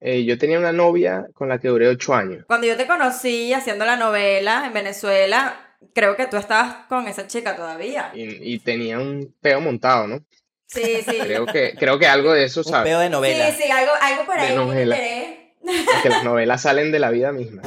eh, yo tenía una novia con la que duré ocho años. Cuando yo te conocí haciendo la novela en Venezuela, creo que tú estabas con esa chica todavía. Y, y tenía un peo montado, ¿no? Sí, sí. Creo que, creo que algo de eso, Un ¿sabes? peo de novela. Sí, sí, algo, algo por De ahí. novela. me enteré. Porque las novelas salen de la vida misma.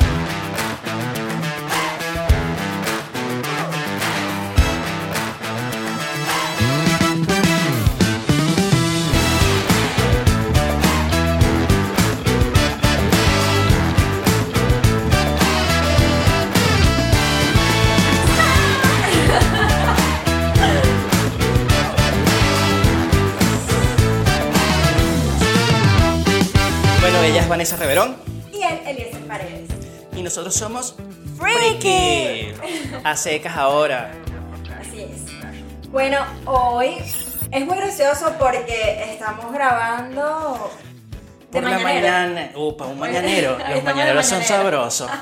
Ella es Vanessa Reverón Y él, Eliezer Paredes. y nosotros somos Freaky. A secas ahora. Así es. Bueno, hoy es muy gracioso porque estamos grabando de Por la mañanero. mañana. Upa, un mañanero. Los mañaneros son sabrosos.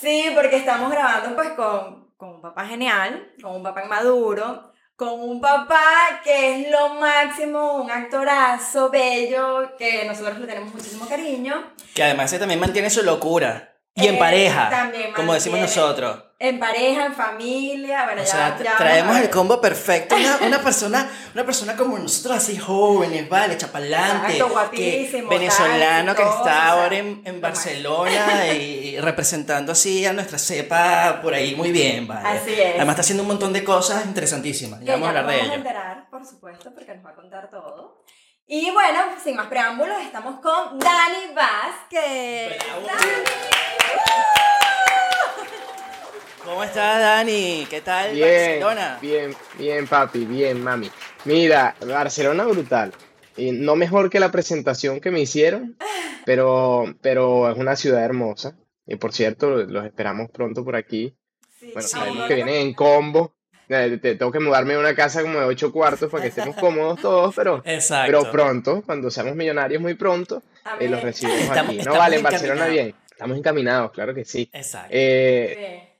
Sí, porque estamos grabando pues con, con un papá genial, con un papá inmaduro, con un papá que es lo máximo, un actorazo bello, que nosotros le tenemos muchísimo cariño. Que además ese también mantiene su locura. Y en Eh, pareja. también Como decimos nosotros. En pareja, en familia, bueno, O ya, sea, ya traemos el combo perfecto. Una, una persona, una persona como nosotros, así jóvenes, vale, chapalante. Exacto, que- venezolano tal, que exitoso, está ahora en, en lo Barcelona y representando así a nuestra cepa por ahí muy bien, vale. Así es. Además está haciendo un montón de cosas interesantísimas. Ya vamos a hablar de nos vamos a ello. enterar, por supuesto, porque nos va a contar todo. Y bueno, sin más preámbulos, estamos con Dani Vázquez. Bravo. ¡Dani! ¿Cómo estás, Dani? ¿Qué tal Bien, Barcelona? bien, bien, papi, bien, mami. Mira, Barcelona brutal. Y no mejor que la presentación que me hicieron, pero, pero es una ciudad hermosa. Y por cierto, los esperamos pronto por aquí. Sí, Bueno, sabemos que vienen en combo. Eh, te- Tengo que mudarme a una casa como de ocho cuartos para que estemos cómodos todos, pero, Exacto. pero pronto, cuando seamos millonarios muy pronto, eh, los recibimos Estamos- aquí. No estamos vale, en Barcelona bien. Estamos encaminados, claro que sí. Exacto. Eh,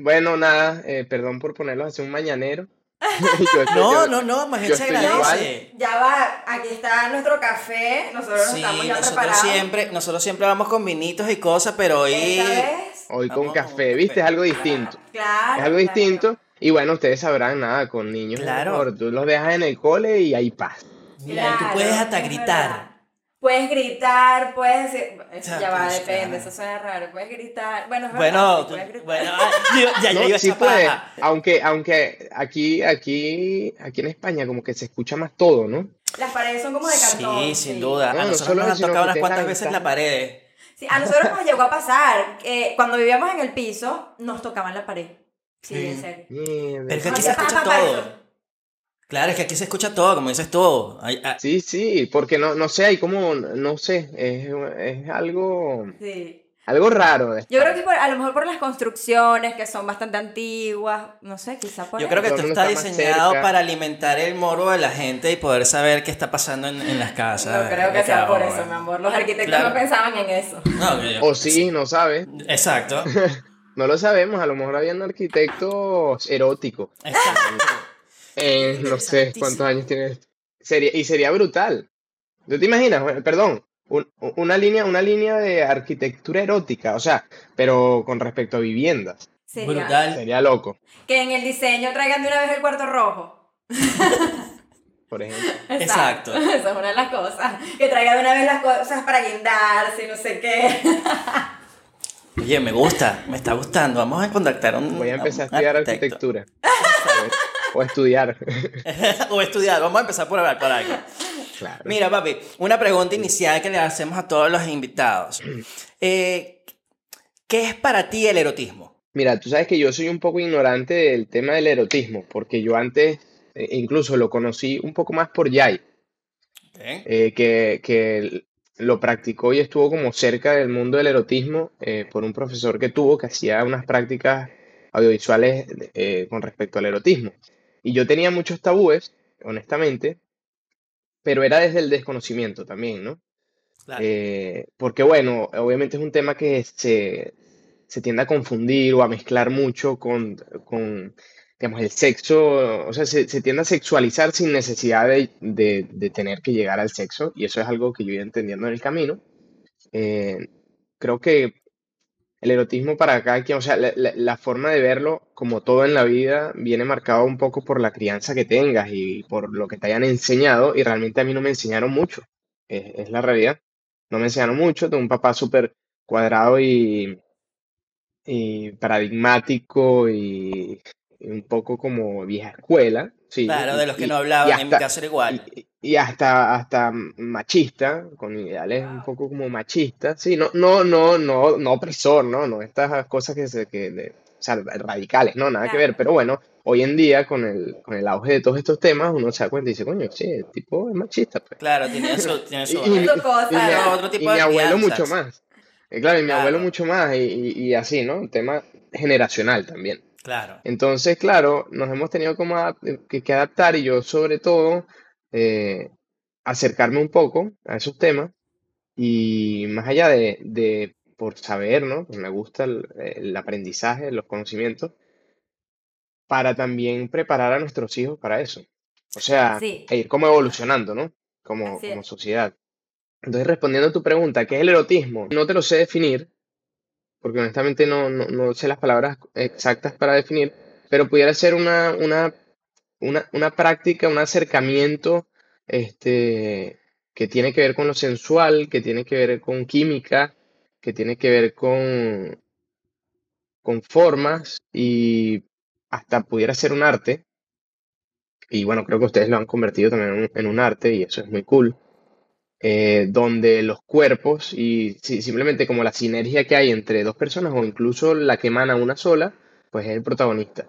bueno, nada, eh, perdón por ponerlos así un mañanero. Yo estoy- no, yo- no, no, más se agradece. Ya va, aquí está nuestro café, nosotros Sí, estamos ya nosotros preparados. siempre, nosotros siempre vamos con vinitos y cosas, pero hoy Hoy con Vamos con café, café. ¿viste? Es algo distinto. claro. Es algo claro. distinto. Y bueno, ustedes sabrán nada, con niños. Claro. mejor. Tú los dejas en el cole y ahí paz. Mira, tú Claro, puedes hasta gritar. Puedes gritar, puedes decir. Eso Ya, ya va, pues, depende, claro. eso suena raro. Puedes gritar. Bueno, es Bueno, tú- puedes gritar. bueno, ah, yo- ya, ya No, iba a sí puede. Aunque, aunque aquí, aquí, aquí en España como que se escucha más todo, ¿no? Las paredes son como de cartón. Sí, sin duda. No, a no nosotros solo nos han tocado unas cuantas veces ventaja. la pared. Sí, a nosotros nos llegó a pasar que cuando vivíamos en el piso, nos tocaban la pared. Sí, serio. Mierda. Pero es que aquí se escucha todo. Claro, es que aquí se escucha todo, como dices ah, Sí, sí, porque no, no sé, hay como, no sé, es, es algo, Sí. algo raro. Yo creo que por- a lo mejor por las construcciones que son bastante antiguas, no sé, quizá por Yo creo que Todo esto está diseñado para alimentar el morbo de la gente y poder saber qué está pasando en, en las casas. No creo que sea por eso, mi amor. Los arquitectos Claro. no pensaban en eso. No, que- O sí, no sabes. Exacto. No lo sabemos, a lo mejor habían arquitectos eróticos. Exacto. Eh, no sé cuántos años tiene esto. Sería, y sería brutal. ¿Tú te imaginas? Perdón, un- una línea, una línea de arquitectura erótica, o sea, pero con respecto a viviendas. Sería. Brutal. Sería loco, Que en el diseño traigan de una vez el cuarto rojo. por ejemplo. Exacto. Esa es una de las cosas. Que traigan de una vez las cosas para guindarse y no sé qué. Oye, me gusta, me está gustando. Vamos a contactar a un. Voy a empezar a estudiar arquitecto. arquitectura. O, estudiar. o estudiar, vamos a empezar por hablar por algo. Claro. Mira, papi, una pregunta inicial que le hacemos a todos los invitados. Eh, ¿Qué es para ti el erotismo? Mira, tú sabes que yo soy un poco ignorante del tema del erotismo, porque yo antes eh, incluso lo conocí un poco más por Yai. eh, que, que lo practicó y estuvo como cerca del mundo del erotismo eh, por un profesor que tuvo que hacía unas prácticas audiovisuales eh, con respecto al erotismo. Y yo tenía muchos tabúes, honestamente, pero era desde el desconocimiento también, ¿no? Claro. Eh, porque bueno, obviamente es un tema que se, se tiende a confundir o a mezclar mucho con, con digamos, el sexo, o sea, se, se tiende a sexualizar sin necesidad de, de- de tener que llegar al sexo, y eso es algo que yo iba entendiendo en el camino. eh, creo que el erotismo para cada quien, o sea, la, forma de verlo, como todo en la vida, viene marcado un poco por la crianza que tengas y por lo que te hayan enseñado, y realmente a mí no me enseñaron mucho, es, la realidad. No me enseñaron mucho, tengo un papá súper cuadrado y, y paradigmático y, un poco como vieja escuela. Sí, claro, de los que no hablaban, en mi caso era igual y hasta, hasta machista, con ideales un poco como machistas, sí, no, no, no, no, no opresor, ¿no? No estas cosas que se, que, de, o sea, radicales, no, nada que ver, pero bueno, hoy en día con el, con el auge de todos estos temas, uno se da cuenta y dice, coño, sí, el tipo es machista. Pues. Claro, tiene eso, tiene eso. y, mi, otro tipo y mi abuelo mucho más. Eh, claro, y mi abuelo mucho más, y, y, así, ¿no? Un tema generacional también. Claro. Entonces, claro, nos hemos tenido como que, que adaptar y yo sobre todo eh, acercarme un poco a esos temas y más allá de, por saber, ¿no? Pues me gusta el, aprendizaje, los conocimientos, para también preparar a nuestros hijos para eso. O sea, e ir como evolucionando, ¿no? Como, como sociedad. Entonces, respondiendo a tu pregunta, ¿qué es el erotismo? No te lo sé definir, porque honestamente no, no, sé las palabras exactas para definir, pero pudiera ser una, una una, una práctica, un acercamiento este, que tiene que ver con lo sensual, que tiene que ver con química, que tiene que ver con, con formas y hasta pudiera ser un arte. Y bueno, creo que ustedes lo han convertido también en un, arte y eso es muy cool. Eh, donde los cuerpos y simplemente como la sinergia que hay entre dos personas o incluso la que emana una sola, pues es el protagonista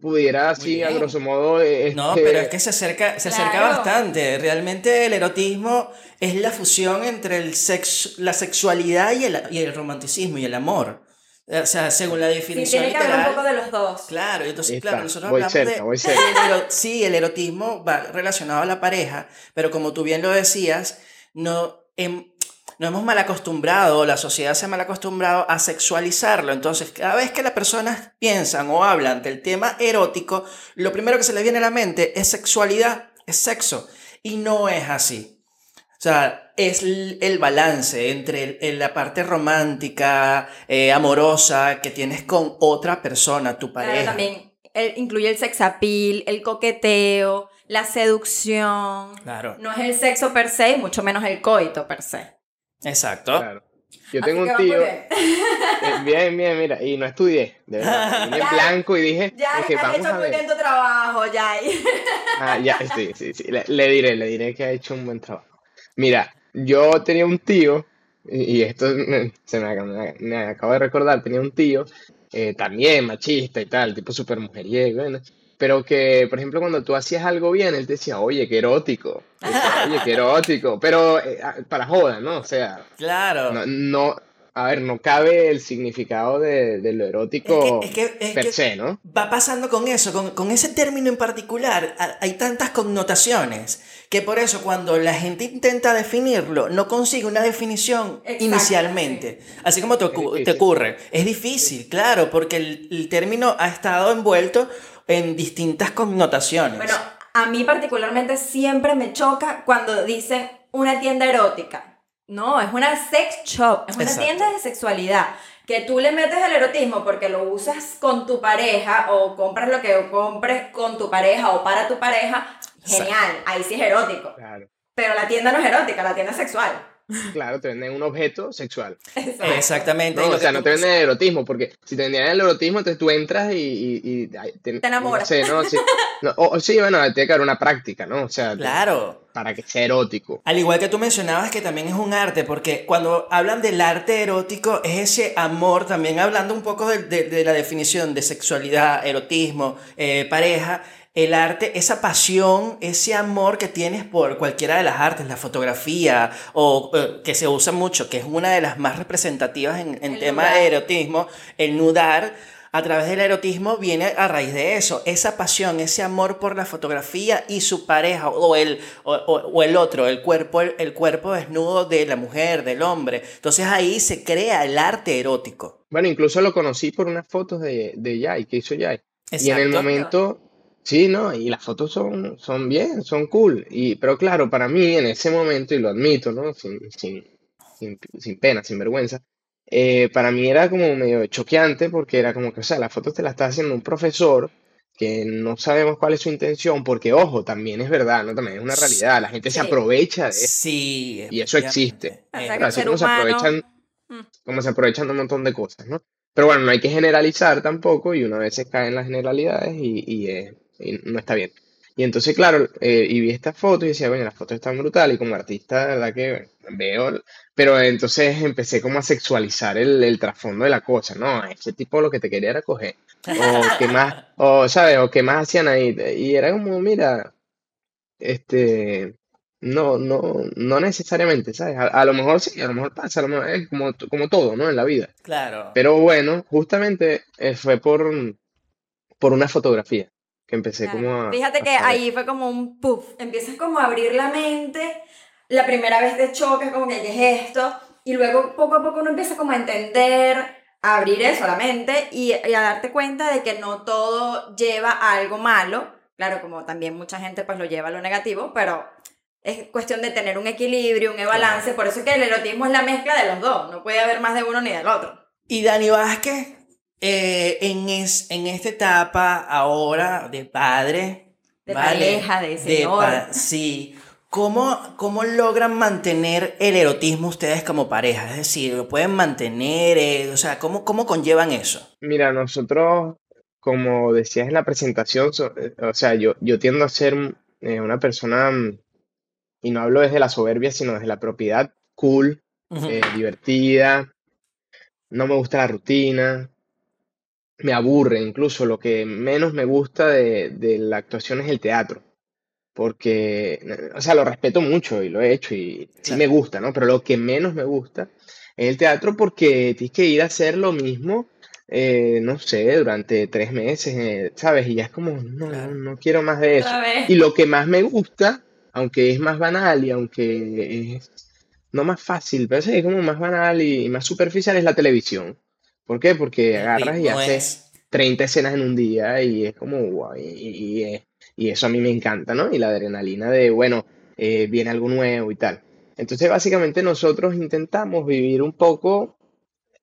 pudiera así, a grosso modo. No, pero es que se acerca, se acerca bastante. Realmente el erotismo es la fusión entre el sexo, la sexualidad y el, y el romanticismo y el amor. O sea, según la definición. Sí, tiene que haber un poco de los dos. Claro, entonces, claro, nosotros hablamos de. sí, el erotismo va relacionado a la pareja, pero como tú bien lo decías, no. En, nos hemos mal acostumbrado, la sociedad se ha mal acostumbrado a sexualizarlo. Entonces, cada vez que las personas piensan o hablan del tema erótico, lo primero que se les viene a la mente es sexualidad, es sexo. Y no es así. O sea, es el balance entre la parte romántica, eh, amorosa que tienes con otra persona, tu pareja. también incluye el sex appeal, el coqueteo, la seducción. Claro. No es el sexo per se y mucho menos el coito per se. Exacto. Yo tengo un tío. Eh, bien, bien, mira, y no estudié, de verdad. Vine en blanco y dije. Ya, es que vamos hecho a ver. muy trabajo, ya. ah, ya, sí, sí, sí. Le, diré, le diré que ha hecho un buen trabajo. Mira, yo tenía un tío, y, esto se me, me, acabo de recordar, tenía un tío, eh, también machista y tal, tipo súper mujeriego, ¿no? pero que, por ejemplo, cuando tú hacías algo bien, él te decía, oye, qué erótico, oye, qué erótico, pero eh, para joda, ¿no? O sea, claro. No, a ver, no cabe el significado de, lo erótico per se, ¿no? Va pasando con eso, con, con, ese término en particular, hay tantas connotaciones que por eso cuando la gente intenta definirlo, no consigue una definición inicialmente. Así como te, te, ocurre. Es difícil, claro, porque el, el término ha estado envuelto en distintas connotaciones. Bueno, a mí particularmente siempre me choca cuando dicen una tienda erótica. No, es una sex shop, es una tienda de sexualidad. Que tú le metes el erotismo porque lo usas con tu pareja o compras lo que compres con tu pareja o para tu pareja, genial, ahí sí es erótico. Pero la tienda no es erótica, la tienda es sexual. Claro, te venden un objeto sexual. Exactamente. o sea, no te venden el erotismo, porque si te vendían el erotismo, entonces tú entras y... te, enamoras. No sé, ¿no? o, sí, bueno, tiene que haber una práctica, ¿no? O sea, claro. para que sea erótico. Al igual que tú mencionabas que también es un arte, porque cuando hablan del arte erótico, es ese amor, también hablando un poco de, la definición de sexualidad, erotismo, eh, pareja, el arte, esa pasión, ese amor que tienes por cualquiera de las artes, la fotografía, o eh, que se usa mucho, que es una de las más representativas en, en tema de erotismo, el nudar, a través del erotismo viene a raíz de eso, esa pasión, ese amor por la fotografía y su pareja o el, o, el otro, el cuerpo, el, cuerpo desnudo de la mujer, del hombre. Entonces ahí se crea el arte erótico. Bueno, incluso lo conocí por unas fotos de, de Yai, que hizo Yai. Y en el momento Sí, ¿no? Y las fotos son, son bien, son cool. Y, pero claro, para mí en ese momento, y lo admito, ¿no? Sin, sin, sin, sin pena, sin vergüenza, eh, para mí era como medio choqueante porque era como que, o sea, la foto te la está haciendo un profesor que no sabemos cuál es su intención, porque ojo, también es verdad, ¿no? También es una realidad, la gente se aprovecha de eso. Sí. Y eso existe. así como se aprovechan, mm. como se aprovechan de un montón de cosas, ¿no? Pero bueno, no hay que generalizar tampoco y una vez se cae en las generalidades y, y, eh, y no está bien. Y entonces, claro, eh, y vi esta foto y decía, bueno, la foto está brutal y como artista, la verdad que veo, pero entonces empecé como a sexualizar el, el trasfondo de la cosa, ¿no? Ese tipo lo que te quería era coger. O qué más, o, ¿sabes? O qué más hacían ahí. Y era como, mira, este, no, no, no necesariamente, ¿sabes? A, lo mejor sí, a lo mejor pasa, a lo mejor es como, como todo, ¿no? En la vida. Claro. Pero bueno, justamente eh, fue por, por una fotografía que empecé como a... Fíjate que ahí fue como un puff, empiezas como a abrir la mente, la primera vez te chocas como que ¿qué es esto? Y luego poco a poco uno empieza como a entender, a abrir eso, la mente y, a darte cuenta de que no todo lleva a algo malo, claro, como también mucha gente pues lo lleva a lo negativo, pero es cuestión de tener un equilibrio, un balance, por eso es que el erotismo es la mezcla de los dos, no puede haber más de uno ni del otro. Y Dani Vázquez, eh, en, es, en esta etapa ahora de padre, de pareja, de señor. sí. ¿Cómo, ¿Cómo logran mantener el erotismo ustedes como pareja? Es decir, ¿lo pueden mantener? Eh, o sea, ¿cómo, ¿cómo conllevan eso? Mira, nosotros, como decías en la presentación, eh, o sea, yo, yo tiendo a ser una persona, mm, y no hablo desde la soberbia, sino desde la propiedad, cool, divertida, no me gusta la rutina, me aburre, incluso lo que menos me gusta de, de, la actuación es el teatro. Porque, o sea, lo respeto mucho y lo he hecho y sí me gusta, ¿no? Pero lo que menos me gusta es el teatro porque tienes que ir a hacer lo mismo, eh, no sé, durante tres meses, eh, ¿sabes? Y ya es como, no, no quiero más de eso. Y lo que más me gusta, aunque es más banal y aunque es no más fácil, pero es como más banal y más superficial, es la televisión. ¿Por qué? Porque agarras y haces 30 escenas en un día y es como guay. Y, y, eso a mí me encanta, ¿no? Y la adrenalina de, bueno, eh, viene algo nuevo y tal. Entonces, básicamente nosotros intentamos vivir un poco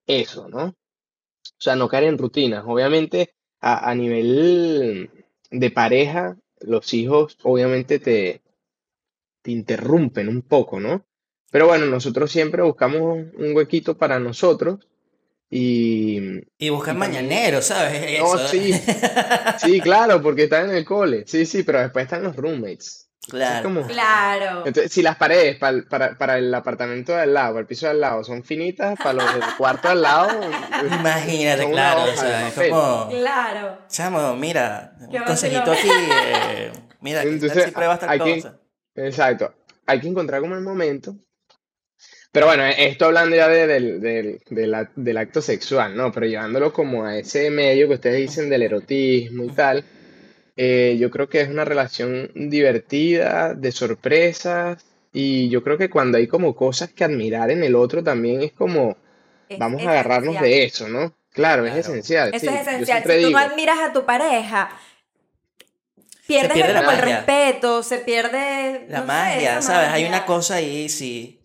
eso, ¿no? O sea, no caer en rutinas. Obviamente, a, a nivel de pareja, los hijos obviamente te, te interrumpen un poco, ¿no? Pero bueno, nosotros siempre buscamos un huequito para nosotros y, y buscar mañanero, ¿sabes? No, sí. Sí, claro, porque están en el cole. Sí, sí, pero después están los roommates. Claro. claro. Entonces, si las paredes para, para, para, el apartamento de al lado, para el piso de al lado, son finitas, para los del cuarto al lado. Imagínate, claro. O sea, es como. Claro. Chamo, mira, un consejito aquí. Eh, mira, Entonces, si pruebas tal cosa. exacto. Hay que encontrar como el momento pero bueno, esto hablando ya de, del acto sexual, ¿no? Pero llevándolo como a ese medio que ustedes dicen del erotismo y tal, eh, yo creo que es una relación divertida, de sorpresas, y yo creo que cuando hay como cosas que admirar en el otro también es como, vamos a agarrarnos de eso, ¿no? Claro, es esencial. Eso es esencial. Si tú no admiras a tu pareja, pierdes pierde el, respeto, se pierde... La magia, ¿sabes? Hay una cosa ahí, sí.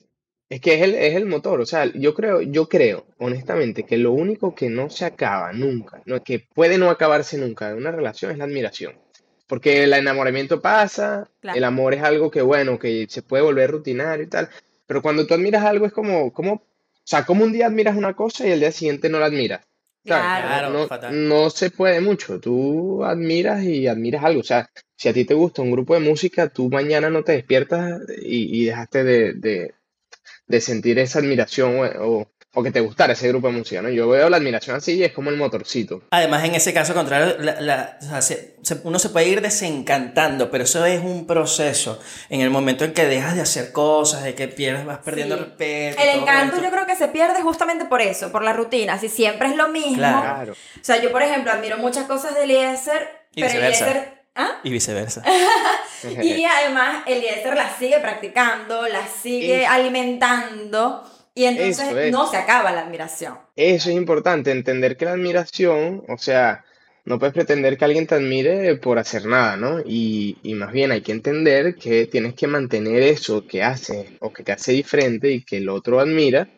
Es que es el, es el motor, o sea, yo creo, yo creo, honestamente, que lo único que no se acaba nunca, no, que puede no acabarse nunca de una relación es la admiración. Porque el enamoramiento pasa, el amor es algo que, bueno, que se puede volver rutinario y tal, pero cuando tú admiras algo es como, como, o sea, como un día admiras una cosa y el día siguiente no la admiras. Claro, no, no, se puede mucho, tú admiras y admiras algo, o sea, si a ti te gusta un grupo de música, tú mañana no te despiertas y, y dejaste de de sentir esa admiración o, o, que te gustara ese grupo de música, ¿no? Yo veo la admiración así y es como el motorcito. Además, en ese caso contrario, la, uno se puede ir desencantando, pero eso es un proceso. En el momento en que dejas de hacer cosas, de que pierdes, vas perdiendo respeto. El encanto yo creo que se pierde justamente por eso, por la rutina. Si siempre es lo mismo. Claro. O sea, yo, por ejemplo, admiro muchas cosas de Eliezer, pero Eliezer ¿Ah? Y viceversa. y además Eliezer la sigue practicando, la sigue alimentando y entonces no se acaba la admiración. Eso es importante, entender que la admiración, o sea, no puedes pretender que alguien te admire por hacer nada, ¿no? Y, y, más bien hay que entender que tienes que mantener eso que hace o que te hace diferente y que el otro admira,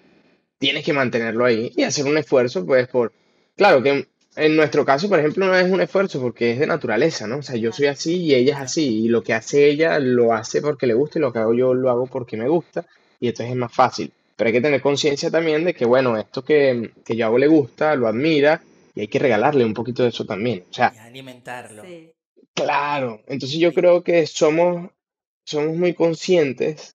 tienes que mantenerlo ahí y hacer un esfuerzo, pues, por... Claro que en nuestro caso, por ejemplo, no es un esfuerzo porque es de naturaleza, ¿no? O sea, yo soy así y ella es así y lo que hace ella lo hace porque le gusta y lo que hago yo lo hago porque me gusta y entonces es más fácil. Pero hay que tener conciencia también de que, bueno, esto que, yo hago le gusta, lo admira y hay que regalarle un poquito de eso también. O sea, alimentarlo. Claro, entonces yo creo que somos, somos muy conscientes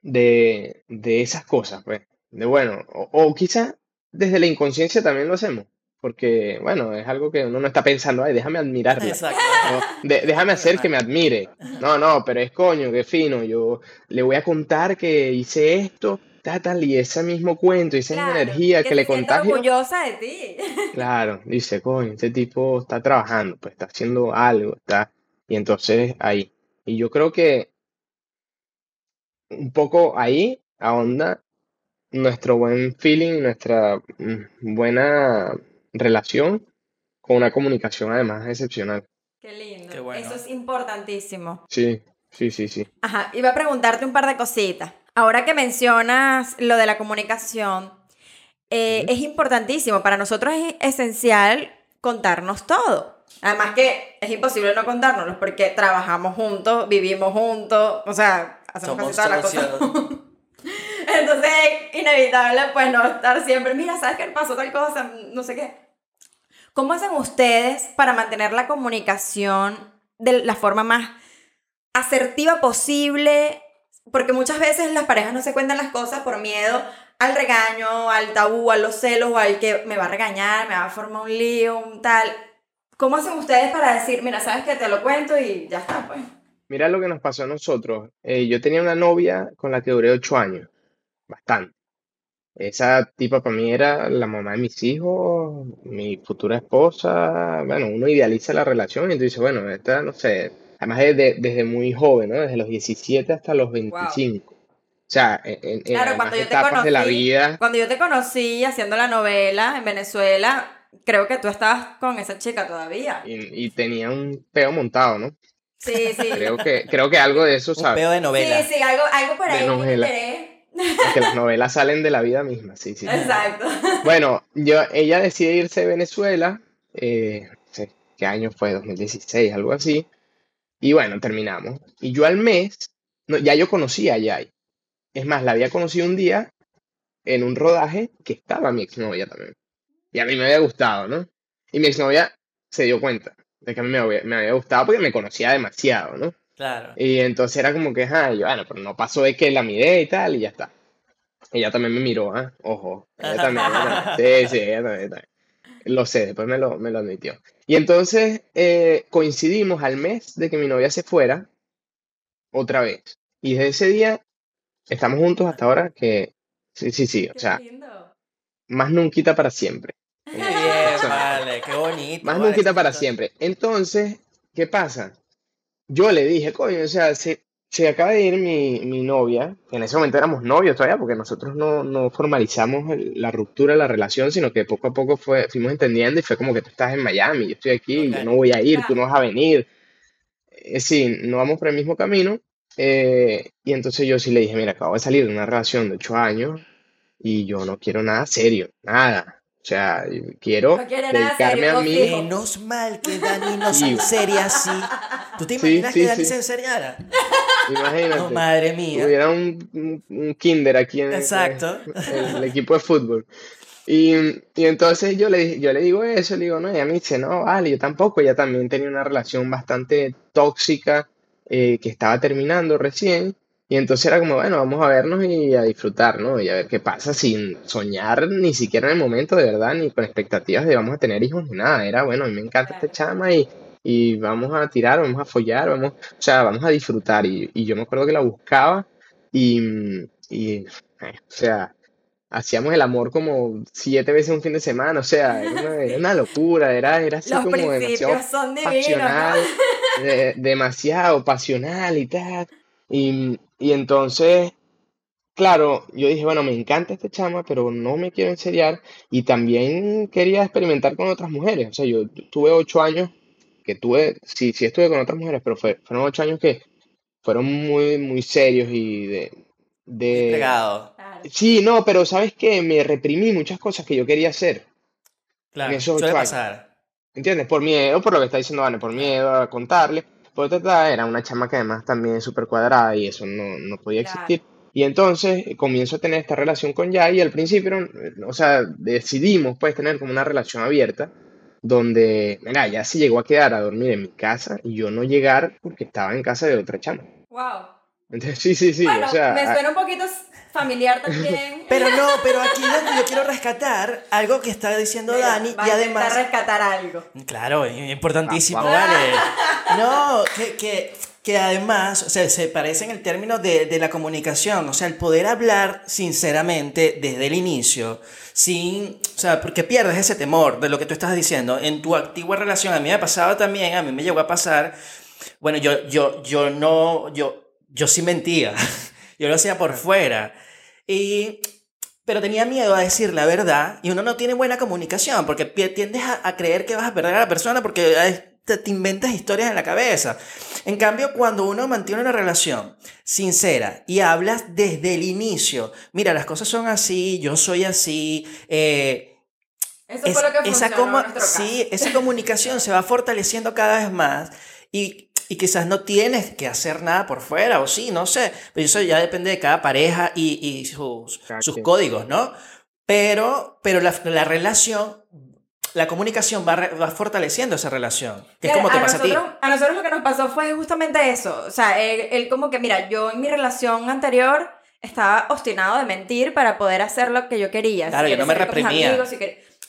de, esas cosas, pues. De bueno, o, o quizás desde la inconsciencia también lo hacemos porque, bueno, es algo que uno no está pensando, ay, déjame admirarla. Exacto. déjame hacer que me admire. No, no, pero es coño, qué fino. Yo le voy a contar que hice esto, tal, tal, y ese mismo cuento, y esa energía que, le contagio. orgullosa de ti. Claro, dice, coño, este tipo está trabajando, pues está haciendo algo, está. Y entonces ahí. Y yo creo que un poco ahí ahonda nuestro buen feeling, nuestra mm, buena relación con una comunicación además excepcional. Qué lindo. Eso es importantísimo. Sí, sí, sí, sí. Ajá, iba a preguntarte un par de cositas. Ahora que mencionas lo de la comunicación, eh, es importantísimo. Para nosotros es esencial contarnos todo. Además que es imposible no contárnoslo porque trabajamos juntos, vivimos juntos, o sea, hacemos casi todas las cosas. Entonces, inevitable, pues no estar siempre, mira, ¿sabes qué pasó tal cosa? No sé qué. ¿Cómo hacen ustedes para mantener la comunicación de la forma más asertiva posible? Porque muchas veces las parejas no se cuentan las cosas por miedo al regaño, al tabú, a los celos o al que me va a regañar, me va a formar un lío, un tal. ¿Cómo hacen ustedes para decir, mira, sabes que te lo cuento y ya está, pues? Mira lo que nos pasó a nosotros. Eh, yo tenía una novia con la que duré ocho años bastante. Esa tipa para mí era la mamá de mis hijos, mi futura esposa. Bueno, uno idealiza la relación y tú dices, bueno, esta, no sé, además desde, desde muy joven, ¿no? Desde los 17 hasta los 25. O sea, en, claro, cuando yo te conocí, de la vida. Cuando yo te conocí haciendo la novela en Venezuela, creo que tú estabas con esa chica todavía. Y, tenía un peo montado, ¿no? Sí, sí. Creo que, creo que algo de eso, ¿sabes? Un peo de novela. Sí, sí, algo, algo por ahí. que las novelas salen de la vida misma, sí, sí. Exacto. Bueno, yo, ella decide irse de Venezuela, eh, ¿qué año fue? 2016, algo así. Y bueno, terminamos. Y yo al mes, no, ya yo conocía a Yay. Es más, la había conocido un día en un rodaje que estaba mi exnovia también. Y a mí me había gustado, ¿no? Y mi exnovia se dio cuenta de que a mí me había, me había gustado porque me conocía demasiado, ¿no? Claro. Y entonces era como que, ah, yo, bueno, pero no pasó de que la miré y tal, y ya está. Ella también me miró, ¿ah? Ojo. Ella también, Sí, sí, ella también, Lo sé, después me lo, me lo admitió. Y entonces eh, coincidimos al mes de que mi novia se fuera otra vez. Y desde ese día estamos juntos hasta ahora que, sí, sí, sí, o sea, más nunca para siempre. Bien, vale, qué bonito. Más nunca para siempre. Entonces, ¿qué pasa? Yo le dije, coño, o sea, se, se acaba de ir mi, mi, novia, en ese momento éramos novios todavía, porque nosotros no, no formalizamos la ruptura de la relación, sino que poco a poco fue, fuimos entendiendo y fue como que tú estás en Miami, yo estoy aquí, yo no voy a ir, tú no vas a venir. Eh, sí, no vamos por el mismo camino. Eh, y entonces yo sí le dije, mira, acabo de salir de una relación de ocho años y yo no quiero nada serio, nada. O sea, quiero dedicarme a mí. Menos mal que Dani no se enseña así. ¿Tú te imaginas que Dani se enseñara? Imagínate. Oh, madre mía. Hubiera un, un, kinder aquí en Exacto. El, equipo de fútbol. Y, y, entonces yo le, yo le digo eso, le digo, no, y ella me dice, no, vale, yo tampoco, ella también tenía una relación bastante tóxica eh, que estaba terminando recién. Y entonces era como, bueno, vamos a vernos y a disfrutar, ¿no? Y a ver qué pasa sin soñar ni siquiera en el momento de verdad, ni con expectativas de vamos a tener hijos ni nada. Era, bueno, a mí me encanta este chama y, y vamos a tirar, vamos a follar, vamos, o sea, vamos a disfrutar. Y, y yo me acuerdo que la buscaba y, y eh, o sea, hacíamos el amor como siete veces un fin de semana, o sea, era una, locura, era, era así como demasiado son pasional, demasiado pasional y tal. Y, y entonces, claro, yo dije, bueno, me encanta esta chama, pero no me quiero enseriar y también quería experimentar con otras mujeres. O sea, yo tuve ocho años que tuve, sí, sí estuve con otras mujeres, pero fueron ocho años que fueron muy, muy serios y de... de Sí, no, pero ¿sabes qué? Me reprimí muchas cosas que yo quería hacer. Claro, eso suele pasar. ¿Entiendes? Por miedo, por lo que está diciendo Vane, por miedo a contarle. Por otra era una chama que además también es súper cuadrada y eso no, no podía existir. Y entonces eh, comienzo a tener esta relación con Jai y al principio, o sea, decidimos pues tener como una relación abierta donde, mira, ya se llegó a quedar a dormir en mi casa y yo no llegar porque estaba en casa de otra chama. Wow. Entonces, sí, sí, sí. Bueno, me suena un poquito familiar también. Pero no, pero aquí yo quiero rescatar algo que está diciendo Dani y además... Rescatar algo. Claro, importantísimo, ah, vale. No, que, que, que además, o sea, se parece en el término de, de, la comunicación, o sea, el poder hablar sinceramente desde el inicio, sin, o sea, porque pierdes ese temor de lo que tú estás diciendo. En tu antigua relación, a mí me pasaba también, a mí me llegó a pasar, bueno, yo, yo, yo no, yo, yo sí mentía. Yo lo hacía por fuera. Y, pero tenía miedo a decir la verdad y uno no tiene buena comunicación porque tiendes a, creer que vas a perder a la persona porque te, te, inventas historias en la cabeza. En cambio, cuando uno mantiene una relación sincera y hablas desde el inicio, mira, las cosas son así, yo soy así, eh, eso fue lo que esa, como, sí, esa comunicación se va fortaleciendo cada vez más y y quizás no tienes que hacer nada por fuera, o sí, no sé, pero eso ya depende de cada pareja y, y sus, sus códigos, ¿no? Pero, pero la, la relación, la comunicación va, va, fortaleciendo esa relación, que es como te pasa a ti. A nosotros lo que nos pasó fue justamente eso, o sea, él, como que, mira, yo en mi relación anterior estaba obstinado de mentir para poder hacer lo que yo quería. Claro, yo no me reprimía.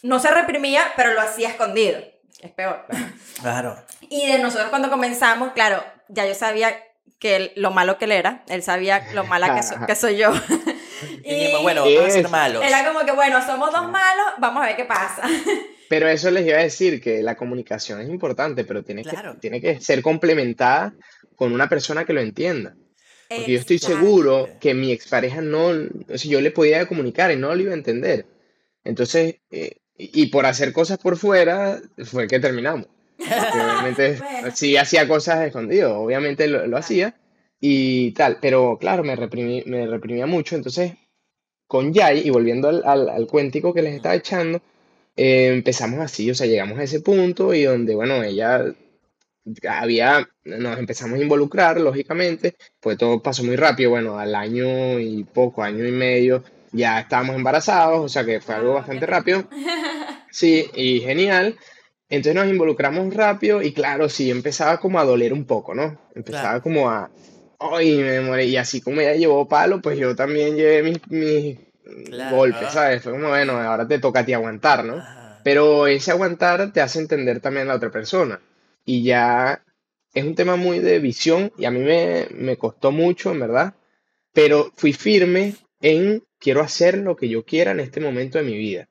no se reprimía, pero lo hacía escondido es peor. Claro. Y de nosotros cuando comenzamos, claro, ya yo sabía que lo malo que él era, él sabía lo mala que, soy yo. y, bueno, vamos a ser malos. Era como que, bueno, somos dos malos, vamos a ver qué pasa. Pero eso les iba a decir que la comunicación es importante, pero tiene, que, tiene que ser complementada con una persona que lo entienda. Porque yo estoy seguro que mi expareja no, o sea, yo le podía comunicar y no lo iba a entender. Entonces, eh, y, por hacer cosas por fuera fue que terminamos. obviamente sí hacía cosas escondidas, obviamente lo, hacía y tal, pero claro, me, reprimí, me reprimía mucho. Entonces, con Yai, y volviendo al, al, cuéntico que les estaba echando, eh, empezamos así, o sea, llegamos a ese punto y donde, bueno, ella había, nos empezamos a involucrar, lógicamente, pues todo pasó muy rápido, bueno, al año y poco, año y medio, ya estábamos embarazados, o sea que fue algo bastante rápido. Sí, y genial. Entonces nos involucramos rápido y claro, sí, empezaba como a doler un poco, ¿no? Empezaba como a, ay, me muere. Y así como ella llevó palo, pues yo también llevé mis, mis golpes, ¿sabes? Fue como, bueno, ahora te toca a ti aguantar, ¿no? Pero ese aguantar te hace entender también a la otra persona. Y ya es un tema muy de visión y a mí me, me costó mucho, en verdad. Pero fui firme en quiero hacer lo que yo quiera en este momento de mi vida.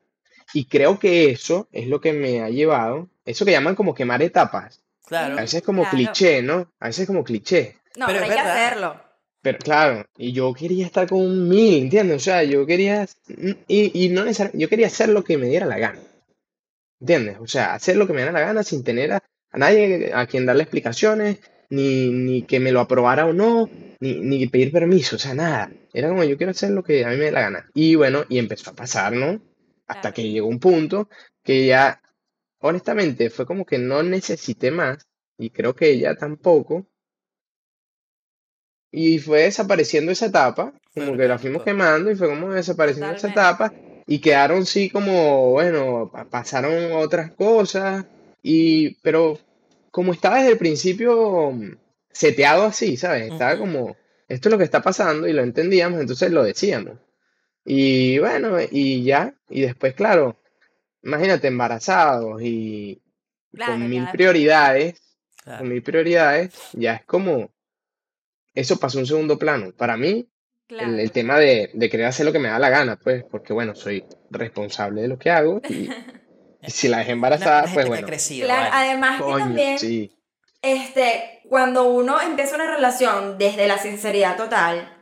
Y creo que eso es lo que me ha llevado, eso que llaman como quemar etapas. Claro. A veces es como cliché, ¿no? A veces es como cliché. No, pero, hay que hacerlo. Pero claro, y yo quería estar con un mil, ¿entiendes? O sea, yo quería, y, y no necesariamente, yo quería hacer lo que me diera la gana. ¿Entiendes? O sea, hacer lo que me diera la gana sin tener a, a nadie a quien darle explicaciones, ni, ni que me lo aprobara o no, ni, ni pedir permiso, o sea, nada. Era como yo quiero hacer lo que a mí me dé la gana. Y bueno, y empezó a pasar, ¿no? Hasta que llegó un punto que ya, honestamente, fue como que no necesité más, y creo que ella tampoco. Y fue desapareciendo esa etapa, como que la fuimos quemando y fue como desapareciendo esa etapa. Y quedaron sí como, bueno, pasaron otras cosas, y, pero como estaba desde el principio mm, seteado así, ¿sabes? Estaba como, esto es lo que está pasando y lo entendíamos, entonces lo decíamos. Y bueno, y ya, y después, claro, imagínate embarazados y con mil prioridades, con mil prioridades, ya es como, eso pasó un segundo plano. Para mí, el, tema de, de, querer hacer lo que me da la gana, pues, porque bueno, soy responsable de lo que hago y si la dejé embarazada, pues bueno. claro, además que también, este, cuando uno empieza una relación desde la sinceridad total,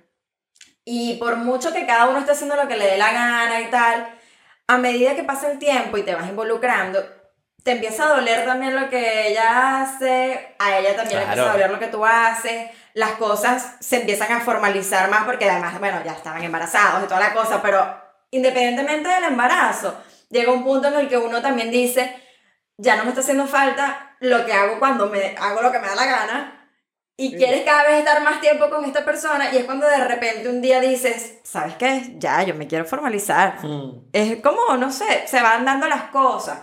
Y por mucho que cada uno esté haciendo lo que le dé la gana y tal, a medida que pasa el tiempo y te vas involucrando, te empieza a doler también lo que ella hace, a ella también le empieza a doler lo que tú haces, las cosas se empiezan a formalizar más porque además, bueno, ya estaban embarazados y toda la cosa, pero independientemente del embarazo, llega un punto en el que uno también dice, ya no me está haciendo falta lo que hago cuando me hago lo que me da la gana, y quieres cada vez estar más tiempo con esta persona y es cuando de repente un día dices, ¿sabes qué? Ya, yo me quiero formalizar. Mm. Es como, no sé, se van dando las cosas.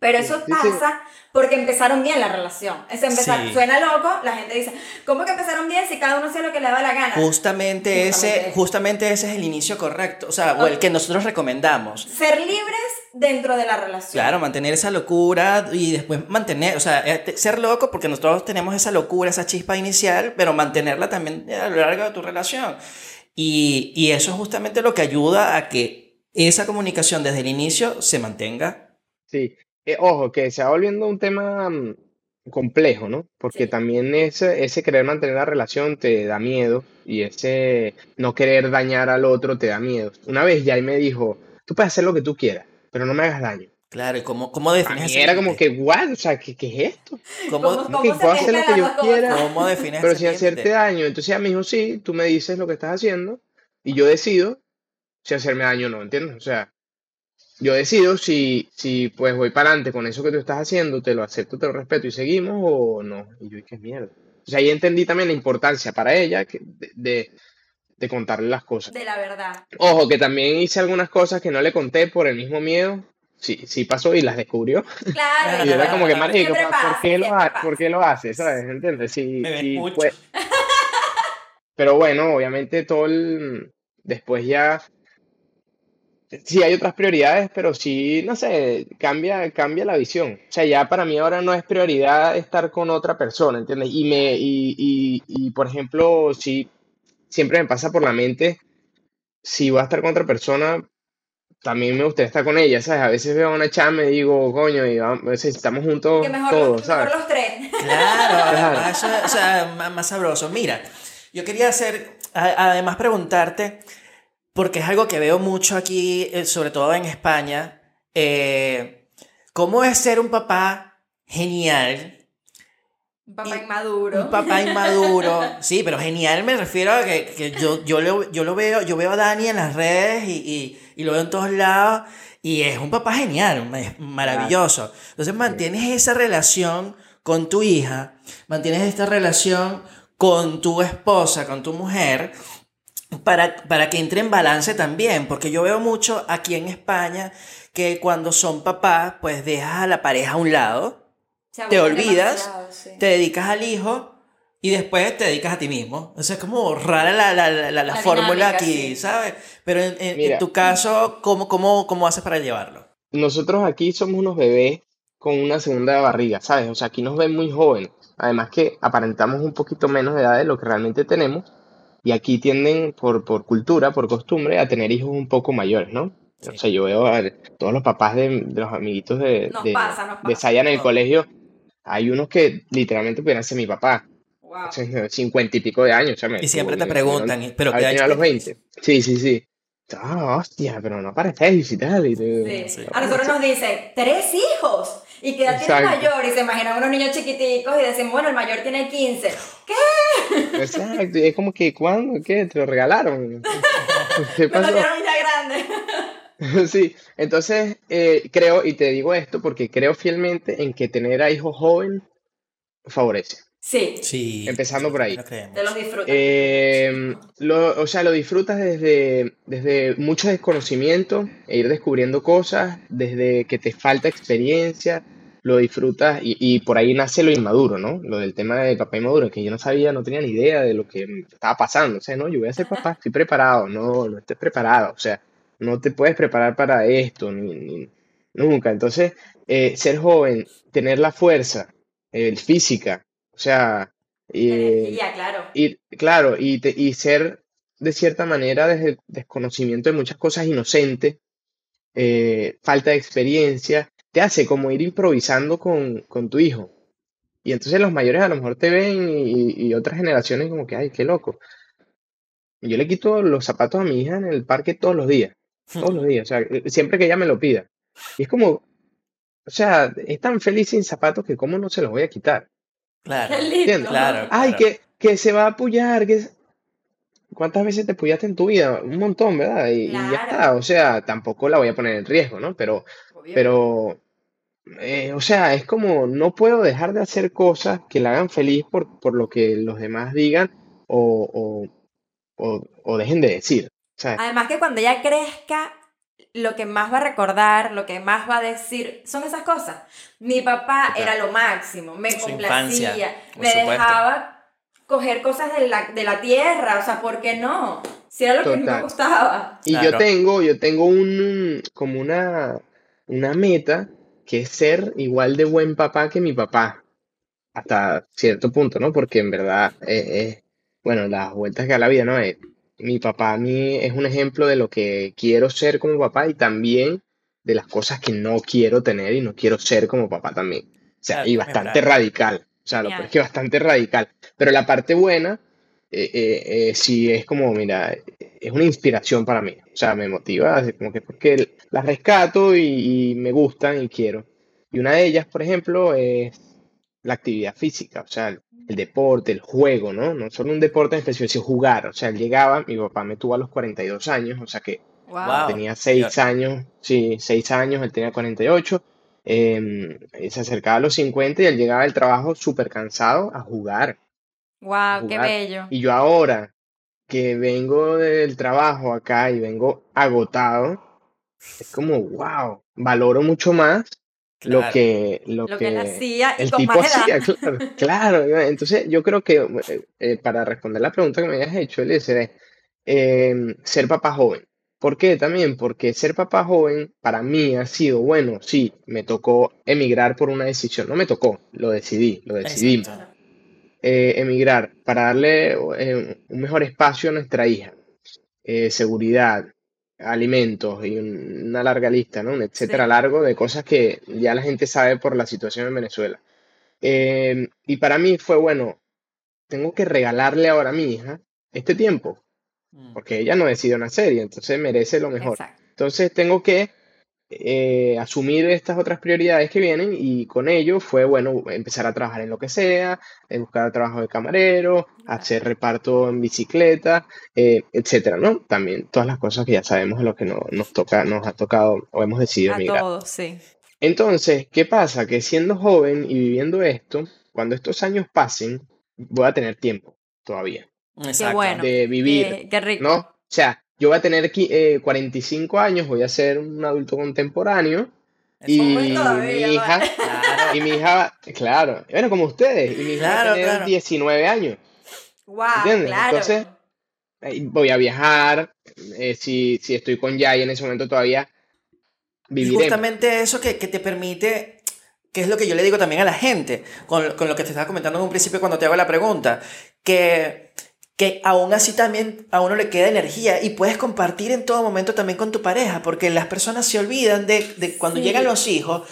Pero eso pasa porque empezaron bien la relación. Es empezar, Suena loco, la gente dice, ¿cómo que empezaron bien si cada uno hace lo que le da la gana? Justamente, ese, justamente ese es el inicio correcto, o sea, o el que nosotros recomendamos. Ser libres dentro de la relación. Claro, mantener esa locura y después mantener, o sea, eh, ser loco porque nosotros tenemos esa locura, esa chispa inicial, pero mantenerla también a lo largo de tu relación. Y, y eso es justamente lo que ayuda a que esa comunicación desde el inicio se mantenga. Sí, eh, ojo, que se va volviendo un tema mm, complejo, ¿no? Porque también ese, ese querer mantener la relación te da miedo y ese no querer dañar al otro te da miedo. Una vez ya me dijo, tú puedes hacer lo que tú quieras, pero no me hagas daño. Claro, ¿y cómo, cómo defines Era como que, ¿what? O sea, ¿qué, qué es esto? ¿Cómo, ¿Cómo, que puedo hacer lo que yo quiera? ¿Cómo defines Pero sin hacerte daño. Entonces ella me dijo, sí, tú me dices lo que estás haciendo y yo decido si hacerme daño o no, ¿entiendes? O sea, yo decido si, si pues voy para adelante con eso que tú estás haciendo, te lo acepto, te lo respeto y seguimos o no. Y yo, qué mierda. O sea, ahí entendí también la importancia para ella de, de, contarle las cosas. De la verdad. Ojo, que también hice algunas cosas que no le conté por el mismo miedo. Sí, sí pasó y las descubrió. Claro. y era como que, marico, ¿por, qué lo, ¿por qué lo hace? ¿Sabes? ¿Entiendes? Sí, sí pues, pero bueno, obviamente todo el... Después ya sí hay otras prioridades, pero sí, no sé, cambia, cambia la visión. O sea, ya para mí ahora no es prioridad estar con otra persona, ¿entiendes? Y me, y, y, y por ejemplo, sí, siempre me pasa por la mente, si voy a estar con otra persona, también me gustaría estar con ella, ¿sabes? A veces veo a una chama y me digo, coño, y veces estamos juntos todos, ¿sabes? los tres. Claro, o sea, más, más sabroso. Mira, yo quería hacer, además preguntarte, porque es algo que veo mucho aquí, eh, sobre todo en España. Eh, ¿Cómo es ser un papá genial? Un papá inmaduro. Un papá inmaduro. Sí, pero genial me refiero a que, yo, yo, lo, yo lo veo, yo veo a Dani en las redes y, y, lo veo en todos lados y es un papá genial, es maravilloso. Entonces mantienes esa relación con tu hija, mantienes esta relación con tu esposa, con tu mujer, para, para que entre en balance también, porque yo veo mucho aquí en España que cuando son papás, pues dejas a la pareja a un lado, te olvidas, te dedicas al hijo y después te dedicas a ti mismo. O sea, es como rara la, la, la, la, fórmula aquí, ¿sabes? Pero en, en, tu caso, ¿cómo, cómo, ¿cómo haces para llevarlo? Nosotros aquí somos unos bebés con una segunda barriga, ¿sabes? O sea, aquí nos ven muy jóvenes. Además que aparentamos un poquito menos de edad de lo que realmente tenemos y aquí tienden, por, por cultura, por costumbre, a tener hijos un poco mayores, ¿no? O sea, yo veo a todos los papás de, de los amiguitos de, de, de Saya en el colegio. Hay unos que literalmente pudieran ser mi papá. Wow. Cincuenta y pico de años. y siempre te preguntan, ¿pero qué años? A los 20. Sí, sí, sí. Ah, hostia, pero no parecéis y tal. Y sí. A nosotros nos dice, tres hijos. Y que ya tiene mayor y se imaginan unos niños chiquiticos y dicen, bueno, el mayor tiene 15. ¿Qué? Exacto, y es como que, ¿cuándo? ¿Qué? ¿Te lo regalaron? ¿Qué pasó? ya grande. sí, entonces eh, creo, y te digo esto porque creo fielmente en que tener a hijos jóvenes favorece. Sí. sí. Empezando por ahí. Te los disfrutas. Eh, o sea, lo disfrutas desde, desde mucho desconocimiento e ir descubriendo cosas, desde que te falta experiencia, lo disfrutas y, y, por ahí nace lo inmaduro, ¿no? Lo del tema de papá inmaduro, que yo no sabía, no tenía ni idea de lo que estaba pasando. O sea, no, yo voy a ser papá, estoy preparado. No, no estés preparado. O sea, no te puedes preparar para esto, ni, nunca. Entonces, eh, ser joven, tener la fuerza, el física, o sea, y, claro. Y, claro, y, y ser de cierta manera desde el desconocimiento de muchas cosas inocente, eh, falta de experiencia, te hace como ir improvisando con, con, tu hijo. Y entonces los mayores a lo mejor te ven y, y, otras generaciones como que, ay, qué loco. yo le quito los zapatos a mi hija en el parque todos los días. Todos los días. O sea, siempre que ella me lo pida. Y es como, o sea, es tan feliz sin zapatos que cómo no se los voy a quitar. Claro. Claro, Ay, que, que se va a apoyar, que ¿Cuántas veces te apoyaste en tu vida? Un montón, ¿verdad? Y, ya está. O sea, tampoco la voy a poner en riesgo, ¿no? Pero, pero, eh, o sea, es como no puedo dejar de hacer cosas que la hagan feliz por, por lo que los demás digan o, o, o, dejen de decir. Además que cuando ella crezca, lo que más va a recordar, lo que más va a decir, son esas cosas. Mi papá era lo máximo, me complacía, me dejaba coger cosas de la, de la tierra, o sea, ¿por qué no? Si era lo que me gustaba. Y yo tengo, yo tengo un, como una, una meta que es ser igual de buen papá que mi papá, hasta cierto punto, ¿no? Porque en verdad, eh, bueno, las vueltas que da la vida, ¿no? Eh, mi papá a mí es un ejemplo de lo que quiero ser como papá y también de las cosas que no quiero tener y no quiero ser como papá también. O sea, y bastante radical. O sea, lo que es que bastante radical. Pero la parte buena, eh, eh, eh, sí es como, mira, es una inspiración para mí. O sea, me motiva, como que porque las rescato y, me gustan y quiero. Y una de ellas, por ejemplo, es la actividad física, o sea, el, deporte, el juego, ¿no? No solo un deporte en específico, sino jugar. O sea, él llegaba, mi papá me tuvo a los 42 años, o sea que tenía 6 años, sí, 6 años, él tenía 48 eh, se acercaba a los 50 y él llegaba del trabajo súper cansado a jugar. ¡Wow! ¡Qué bello! Y yo ahora que vengo del trabajo acá y vengo agotado, es como, wow, valoro mucho más lo que lo, que, hacía el tipo hacía, claro, claro, Entonces yo creo que eh, eh, para responder la pregunta que me habías hecho, él dice, eh, ser papá joven. ¿Por qué también? Porque ser papá joven para mí ha sido, bueno, sí, me tocó emigrar por una decisión, no me tocó, lo decidí, lo decidimos. Eh, emigrar para darle eh, un mejor espacio a nuestra hija, eh, seguridad, alimentos y una larga lista, ¿no? Un etcétera largo de cosas que ya la gente sabe por la situación en Venezuela. y para mí fue, bueno, tengo que regalarle ahora a mi hija este tiempo, Mm. porque ella no decidió nacer y entonces merece lo mejor. Entonces tengo que eh, asumir estas otras prioridades que vienen y con ello fue, bueno, empezar a trabajar en lo que sea, en buscar trabajo de camarero, hacer reparto en bicicleta, eh, etcétera, ¿no? También todas las cosas que ya sabemos de lo que nos toca, nos ha tocado o hemos decidido a Todos, sí. Entonces, ¿qué pasa? Que siendo joven y viviendo esto, cuando estos años pasen, voy a tener tiempo todavía. Bueno, de vivir. Qué, rico. ¿no? O sea, yo voy a tener eh, 45 años, voy a ser un adulto contemporáneo. Y mi, hija, claro. y mi hija, claro, bueno, como ustedes, y mi hija va a tener 19 años. Wow, ¿entiendes? Entonces, voy a viajar, eh, si, si estoy con Yay en ese momento todavía, viviré. justamente eso que, que te permite que es lo que yo le digo también a la gente, con, con, lo que te estaba comentando en un principio cuando te hago la pregunta, que que aún así también a uno le queda energía y puedes compartir en todo momento también con tu pareja, porque las personas se olvidan de, de cuando llegan los hijos,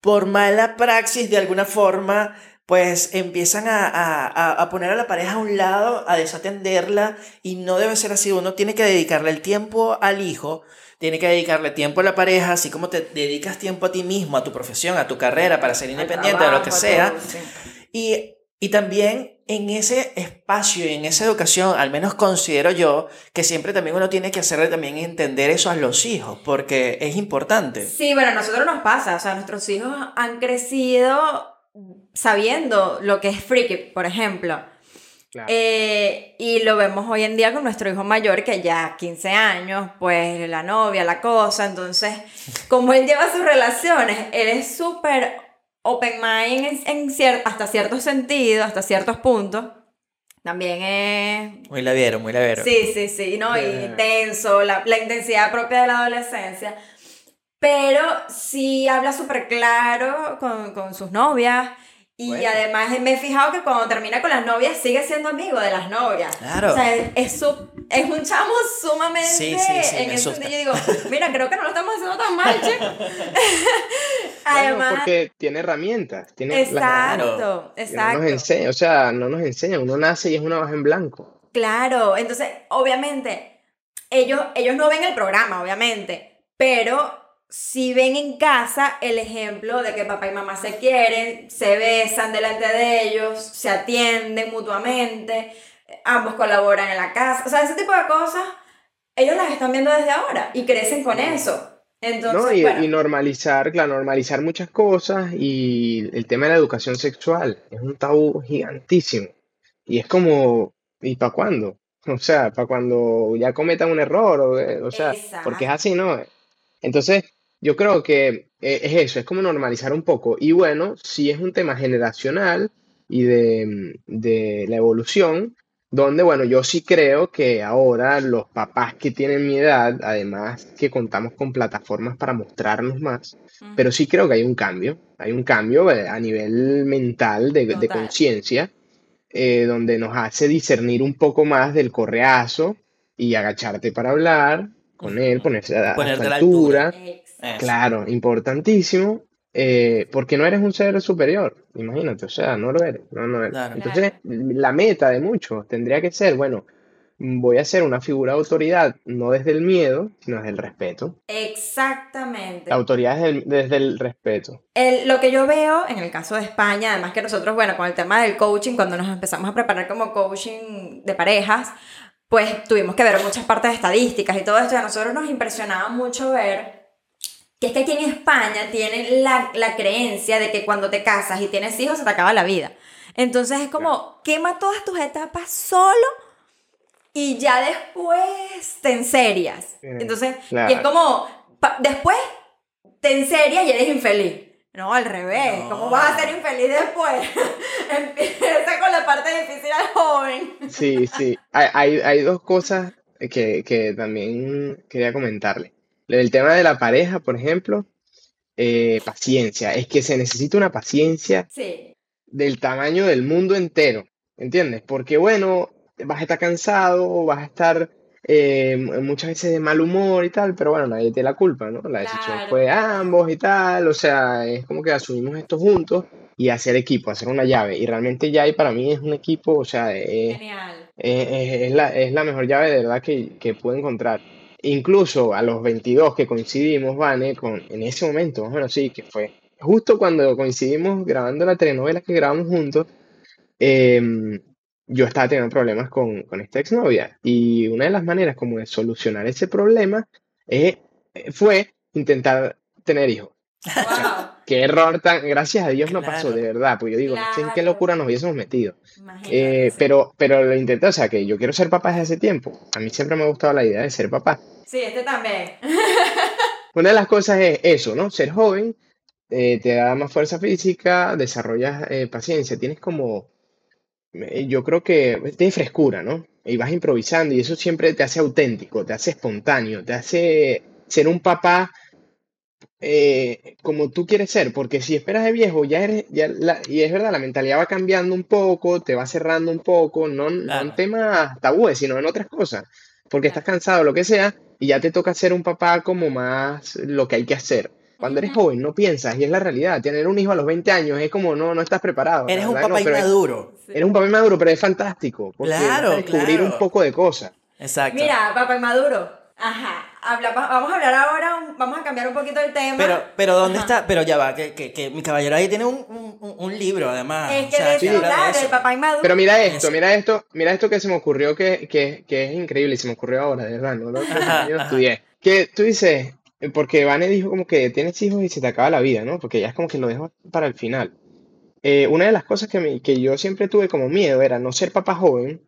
por mala praxis de alguna forma, pues empiezan a, a, a, poner a la pareja a un lado, a desatenderla, y no debe ser así, uno tiene que dedicarle el tiempo al hijo, tiene que dedicarle tiempo a la pareja, así como te dedicas tiempo a ti mismo, a tu profesión, a tu carrera, para ser independiente de lo que sea. Y y también en ese espacio y en esa educación, al menos considero yo, que siempre también uno tiene que hacerle también entender eso a los hijos, porque es importante. Sí, bueno, a nosotros nos pasa, o sea, nuestros hijos han crecido sabiendo lo que es freaky, por ejemplo. Eh, y lo vemos hoy en día con nuestro hijo mayor, que ya 15 años, pues la novia, la cosa. Entonces, como él lleva sus relaciones, él es súper open mind en, hasta cierto sentido, hasta ciertos puntos. También es... Muy lavero, muy lavero. Sí, sí, sí, ¿no? Y intenso, la, la intensidad propia de la adolescencia. Pero sí habla súper claro con, con sus novias. Y además me he fijado que cuando termina con las novias sigue siendo amigo de las novias. Claro. O sea, es, es un chamo sumamente sí, sí, sí, en ese sentido. Yo digo, mira, creo que no lo estamos haciendo tan mal, che. además, porque tiene herramientas. Tiene exacto, exacto. nos enseña, o sea, no nos enseña, uno nace y es una hoja en blanco. Claro, entonces, obviamente, ellos, ellos no ven el programa, obviamente, pero si ven en casa el ejemplo de que papá y mamá se quieren, se besan delante de ellos, se atienden mutuamente, ambos colaboran en la casa, o sea, ese tipo de cosas, ellos las están viendo desde ahora y crecen con eso. Entonces, y, normalizar, claro, normalizar muchas cosas y el tema de la educación sexual es un tabú gigantísimo. Y es como, ¿y para cuándo? O sea, para cuando ya cometan un error, o, o sea, porque es así, ¿no? Entonces, yo creo que eh, es eso, es como normalizar un poco. Y bueno, si es un tema generacional y de, de la evolución, donde, bueno, yo sí creo que ahora los papás que tienen mi edad, además que contamos con plataformas para mostrarnos más, pero sí creo que hay un cambio, hay un cambio eh, a nivel mental, de, de conciencia, eh, donde nos hace discernir un poco más del correazo y agacharte para hablar con él, ponerse a, la altura. Claro, importantísimo, eh, porque no eres un ser superior, imagínate, o sea, no lo eres. No, no eres. Entonces, la meta de muchos tendría que ser, bueno, voy a ser una figura de autoridad, no desde el miedo, sino desde el respeto. Exactamente. La autoridad es desde el respeto. El, lo que yo veo en el caso de España, además que nosotros, bueno, con el tema del coaching, cuando nos empezamos a preparar como coaching de parejas, pues tuvimos que ver muchas partes de estadísticas y todo esto, y a nosotros nos impresionaba mucho ver que es que aquí en España tienen la, la, creencia de que cuando te casas y tienes hijos se te acaba la vida. Entonces es como, quema todas tus etapas solo y ya después te enserias. Entonces, y es como, después te enserias y eres infeliz. No, al revés. ¿Cómo vas a ser infeliz después? Empieza con la parte difícil al joven. Sí, sí. Hay, hay, hay dos cosas que, que también quería comentarle. El tema de la pareja, por ejemplo, eh, paciencia. Es que se necesita una paciencia del tamaño del mundo entero, ¿entiendes? Porque bueno, vas a estar cansado, vas a estar eh, muchas veces de mal humor y tal, pero bueno, nadie tiene la culpa, ¿no? La decisión fue de ambos y tal, o sea, es como que asumimos esto juntos y hacer equipo, hacer una llave. Y realmente Yai para mí es un equipo, o sea, es, es, la, es la mejor llave de verdad que, que pude encontrar incluso a los 22 que coincidimos, Vane, con, en ese momento, bueno, sí, que fue justo cuando coincidimos grabando la telenovela que grabamos juntos, em, yo estaba teniendo problemas con, con esta exnovia. Y una de las maneras como de solucionar ese problema eh, fue intentar tener hijos. qué error tan, gracias a Dios no pasó, de verdad, pues yo digo, no sé en qué locura nos hubiésemos metido. Eh, pero, pero lo intenté, o sea, que yo quiero ser papá desde hace tiempo. A mí siempre me ha gustado la idea de ser papá. Sí, este también. Una de las cosas es eso, ¿no? Ser joven eh, te da más fuerza física, desarrollas eh, paciencia, tienes como, yo creo que tienes frescura, ¿no? Y vas improvisando y eso siempre te hace auténtico, te hace espontáneo, te hace ser un papá eh, como tú quieres ser, porque si esperas de viejo, ya eres, ya y es verdad, la mentalidad va cambiando un poco, te va cerrando un poco, no, en temas tabúes, sino en otras cosas, porque estás cansado, lo que sea, y ya te toca ser un papá como más lo que hay que hacer. Cuando eres joven no piensas, y es la realidad, tener un hijo a los 20 años es como no, no estás preparado. Eres un papá inmaduro. Eres un papá inmaduro, pero es fantástico, porque claro, descubrir un poco de cosas. Exacto. Mira, papá inmaduro, Ajá. Vamos a hablar ahora, vamos a cambiar un poquito el tema. Pero, pero ¿dónde está? Pero ya va, que, que, mi caballero ahí tiene un, un, un libro además. Es que de del papá inmaduro. Pero mira esto, mira esto, mira esto que se me ocurrió que, que, que es increíble y se me ocurrió ahora, de verdad, no lo yo estudié. Que tú dices, porque Vane dijo como que tienes hijos y se te acaba la vida, ¿no? Porque ya es como que lo dejo para el final. Eh, una de las cosas que, me, que yo siempre tuve como miedo era no ser papá joven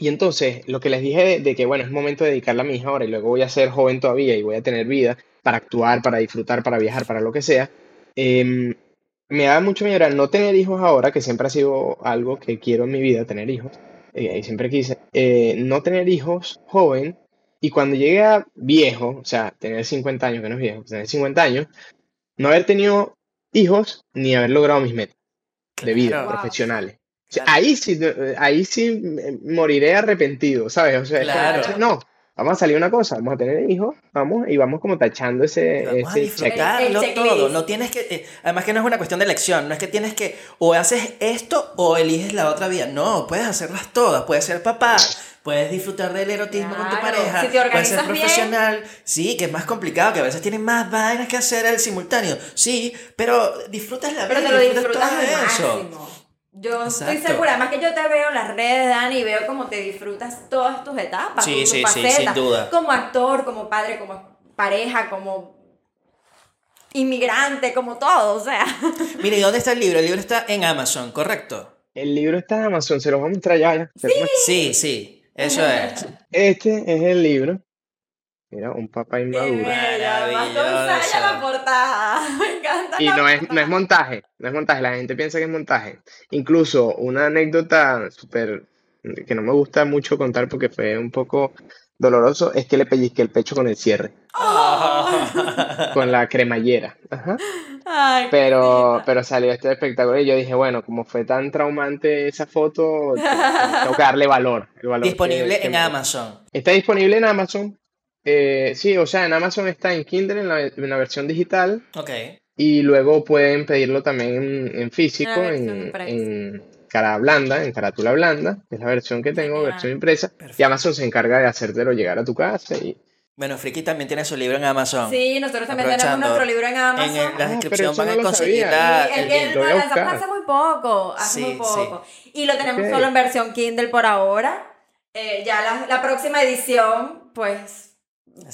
y entonces, lo que les dije de, que, bueno, es momento de dedicarla a mi hija ahora y luego voy a ser joven todavía y voy a tener vida para actuar, para disfrutar, para viajar, para lo que sea, em, me da mucho miedo no tener hijos ahora, que siempre ha sido algo que quiero en mi vida, tener hijos, eh, y siempre quise, eh, no tener hijos joven, y cuando llegue a viejo, o sea, tener 50 años, que no es viejo, tener 50 años, no haber tenido hijos ni haber logrado mis metas de vida profesionales ahí sí, ahí sí moriré arrepentido, ¿sabes? O sea, no, vamos a salir una cosa, vamos a tener hijos, vamos y vamos como tachando ese, vamos a disfrutarlo todo, no tienes que, eh, además que no es una cuestión de elección, no es que tienes que o haces esto o eliges la otra vía, no, puedes hacerlas todas, puedes ser papá, puedes disfrutar del erotismo con tu pareja, puedes ser profesional, sí, que es más complicado, que a veces tienes más vainas que hacer al simultáneo, sí, pero disfrutas la vida, disfrutas, todo eso. Yo estoy segura, además que yo te veo en las redes, Dani, y veo cómo te disfrutas todas tus etapas, sí, sí, sí, sin duda. como actor, como padre, como pareja, como inmigrante, como todo, o sea. Mire, ¿y dónde está el libro? El libro está en Amazon, ¿correcto? El libro está en Amazon, se lo vamos a mostrar ya. Sí, sí, eso es. Este es el libro. Mira, un papá inmaduro. la portada. Me encanta. Y no es, no es montaje, no es montaje. La gente piensa que es montaje. Incluso una anécdota súper que no me gusta mucho contar porque fue un poco doloroso es que le pellizqué el pecho con el cierre. Oh. con la cremallera. pero, pero salió este espectáculo y yo dije, bueno, como fue tan traumante esa foto, tengo que darle valor. disponible en Amazon. Está disponible en Amazon. Eh, sí, o sea, en Amazon está en Kindle en la, versión digital. Ok. Y luego pueden pedirlo también en, físico, en, cara blanda, en carátula blanda, que es la versión que tengo, versión impresa. Y Amazon se encarga de hacértelo llegar a tu casa y, bueno, Friki también tiene su libro en Amazon. Sí, nosotros también tenemos nuestro libro en Amazon. En la ah, descripción van a conseguir la, el, el, lo hace muy poco, hace muy poco. Y lo tenemos solo en versión Kindle por ahora. Eh, ya la, la próxima edición, pues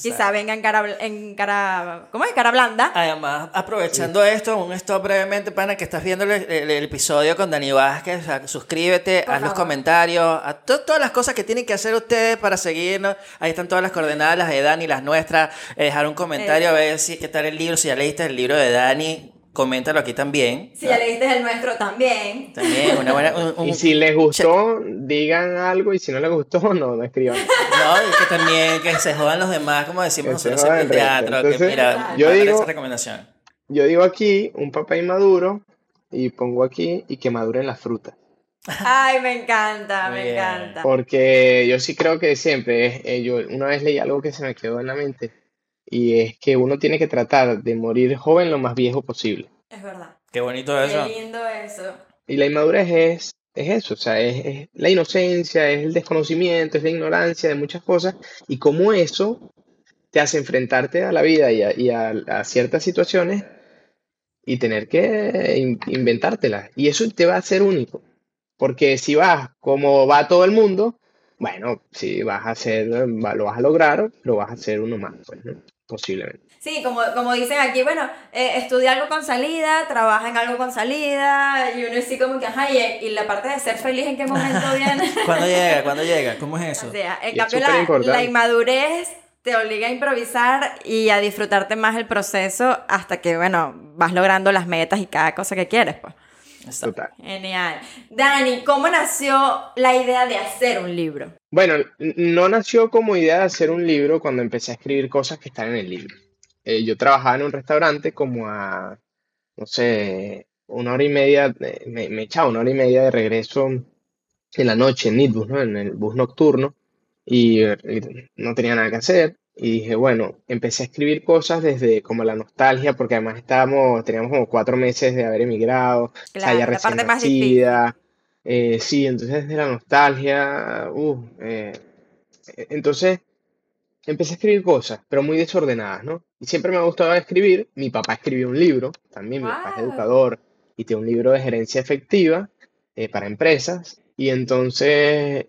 Quizá venga en cara, en cara, ¿cómo es? Cara blanda. Además, aprovechando esto, un stop brevemente, pana, que estás viendo el, episodio con Dani Vázquez, suscríbete, haz los comentarios, a todas las cosas que tienen que hacer ustedes para seguirnos. Ahí están todas las coordenadas, las de Dani, las nuestras. Eh, dejar un comentario, a ver si qué tal el libro, si ya leíste el libro de Dani, coméntalo aquí también. Si ya leíste el nuestro también. También, una buena. y si les gustó, digan algo, y si no les gustó, no, no escriban. No, y que también que se jodan los demás, como decimos nosotros en el teatro. que mira, yo digo, esa recomendación. Yo digo aquí, un papá inmaduro, y pongo aquí, y que maduren las frutas. Ay, me encanta, me encanta. Porque yo sí creo que siempre, eh, yo una vez leí algo que se me quedó en la mente y es que uno tiene que tratar de morir joven lo más viejo posible. Es verdad. Qué bonito eso. Qué lindo eso. Y la inmadurez es, es eso, o sea, es, la inocencia, es el desconocimiento, es la ignorancia de muchas cosas y cómo eso te hace enfrentarte a la vida y a, y a, ciertas situaciones y tener que inventártelas. Y eso te va a hacer único. Porque si vas como va todo el mundo, bueno, si vas a hacer, lo vas a lograr, lo vas a hacer uno más, pues, ¿no? Posiblemente. Sí, como, como dicen aquí, bueno, eh, estudia algo con salida, trabaja en algo con salida, y uno así como que, ajá, y, la parte de ser feliz, ¿en qué momento viene? ¿Cuándo llega? ¿Cuándo llega? ¿Cómo es eso? O sea, en cambio, la, inmadurez te obliga a improvisar y a disfrutarte más el proceso hasta que, bueno, vas logrando las metas y cada cosa que quieres, pues. Total. Genial. Dani, ¿cómo nació la idea de hacer un libro? Bueno, no nació como idea de hacer un libro cuando empecé a escribir cosas que están en el libro. Eh, yo trabajaba en un restaurante como a, no sé, una hora y media, me, me, echaba una hora y media de regreso en la noche en Nitbus, ¿no? En el bus nocturno, y no tenía nada que hacer. Y dije, bueno, empecé a escribir cosas desde como la nostalgia, porque además estábamos, teníamos como cuatro meses de haber emigrado, claro, ya recién más eh, sí, entonces desde la nostalgia, uh, eh, entonces empecé a escribir cosas, pero muy desordenadas, ¿no? Y siempre me ha gustado escribir. Mi papá escribió un libro, también mi papá es educador y tiene un libro de gerencia efectiva eh, para empresas. Y entonces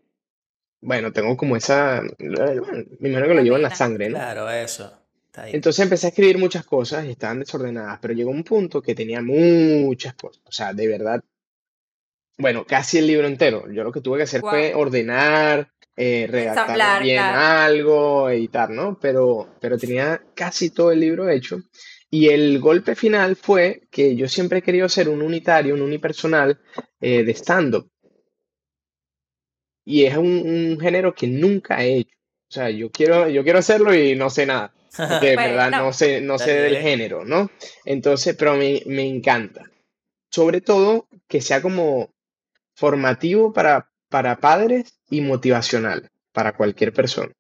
bueno, tengo como esa, primero que lo llevo en la sangre, ¿no? Claro, eso. Entonces empecé a escribir muchas cosas y estaban desordenadas, pero llegó un punto que tenía muchas cosas, o sea, de verdad, bueno, casi el libro entero. Yo lo que tuve que hacer fue ordenar, eh, redactar bien algo, editar, ¿no? Pero, pero tenía casi todo el libro hecho. Y el golpe final fue que yo siempre he querido ser un unitario, un unipersonal eh, de stand-up y es un, género que nunca he hecho. O sea, yo quiero, yo quiero hacerlo y no sé nada. De verdad, no, sé, no sé del género, ¿no? Entonces, pero me, me, encanta. Sobre todo que sea como formativo para, para padres y motivacional para cualquier persona.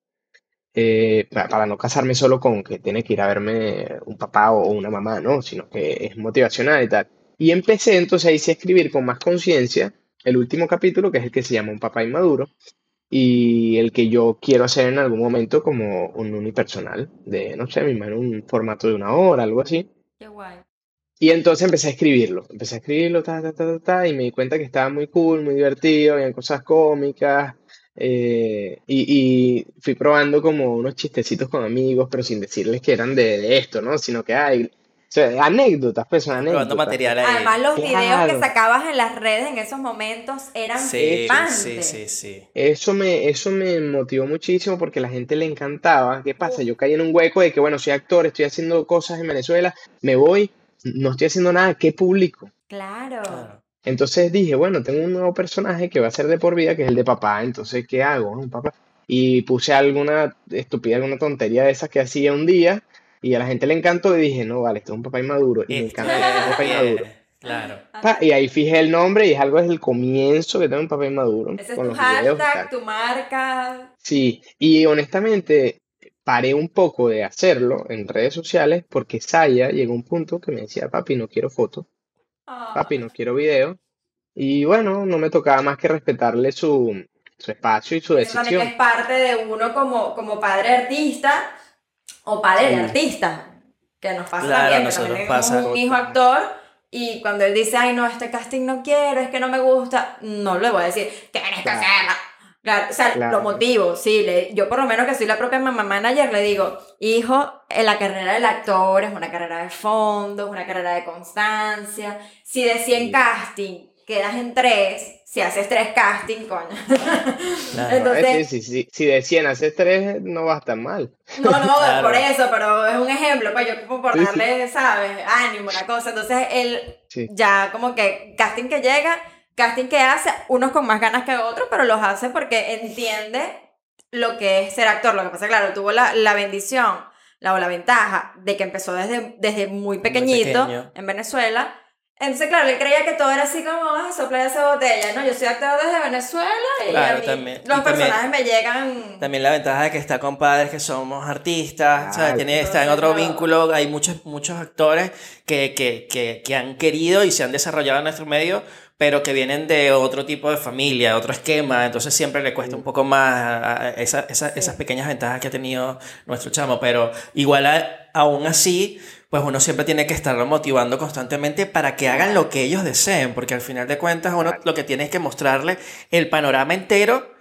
eh, para, no casarme solo con que tiene que ir a verme un papá o una mamá, ¿no? Sino que es motivacional y tal. Y empecé entonces ahí sí a escribir con más conciencia el último capítulo, que es el que se llama Un papá inmaduro, y el que yo quiero hacer en algún momento como un unipersonal, de, no sé, en un formato de una hora, algo así. Qué guay. Y entonces empecé a escribirlo, empecé a escribirlo, ta, ta, ta, ta, y me di cuenta que estaba muy cool, muy divertido, había cosas cómicas, eh, y, fui probando como unos chistecitos con amigos, pero sin decirles que eran de, esto, ¿no? Sino que anécdotas, pues son anécdotas. material Además, los videos que sacabas en las redes en esos momentos eran sí, sí, sí, sí. Eso me, eso me motivó muchísimo porque a la gente le encantaba. ¿Qué pasa? Yo caí en un hueco de que, bueno, soy actor, estoy haciendo cosas en Venezuela, me voy, no estoy haciendo nada, ¿qué publico? Claro. Entonces dije, bueno, tengo un nuevo personaje que va a ser de por vida, que es el de papá, entonces, ¿qué hago? Un papá. Y puse alguna estupidez, alguna tontería de esas que hacía un día y a la gente le encantó y dije, no, vale, esto es un papá inmaduro. Y me este, encanta un papá inmaduro. Claro. y ahí fijé el nombre y es algo desde el comienzo que tengo un papá inmaduro. Ese es tu hashtag, tu marca. Sí, y honestamente paré un poco de hacerlo en redes sociales porque Saya llegó a un punto que me decía, papi, no quiero fotos, ah. papi, no quiero video. Y bueno, no me tocaba más que respetarle su, espacio y su decisión. Eso es parte de uno como, como padre artista o padre de artista, que nos pasa también, tenemos un hijo actor y cuando él dice, ay no, este casting no quiero, es que no me gusta, no le voy a decir, tienes que hacerlo Claro, o sea, lo motivo, sí. Le, yo por lo menos que soy la propia mamá manager, le digo, hijo, en la carrera del actor es una carrera de fondo, es una carrera de constancia. Si de 100 casting quedas en 3, si haces 3 casting, coño. Entonces, si, de 100 haces 3, no va a estar mal. No, no, por eso, pero es un ejemplo, pues yo como por darle, ¿sabes? Ánimo, una cosa. Entonces, él ya como que casting que llega casting que hace, unos con más ganas que otros, pero los hace porque entiende lo que es ser actor. Lo que pasa, claro, tuvo la, la bendición, la, o la ventaja de que empezó desde, desde muy pequeñito en Venezuela. Entonces, claro, él creía que todo era así como, ah, sopla esa botella, ¿no? Yo soy actor desde Venezuela y a mí los personajes me llegan... También la ventaja de que está con padres que somos artistas, o sea, tiene, está en otro vínculo, hay muchos, muchos actores que, que, que, que han querido y se han desarrollado en nuestro medio pero que vienen de otro tipo de familia, otro esquema, entonces siempre le cuesta un poco más esa, esa, esas pequeñas ventajas que ha tenido nuestro chamo, pero igual aún así, pues uno siempre tiene que estarlo motivando constantemente para que hagan lo que ellos deseen, porque al final de cuentas uno lo que tiene es que mostrarle el panorama entero,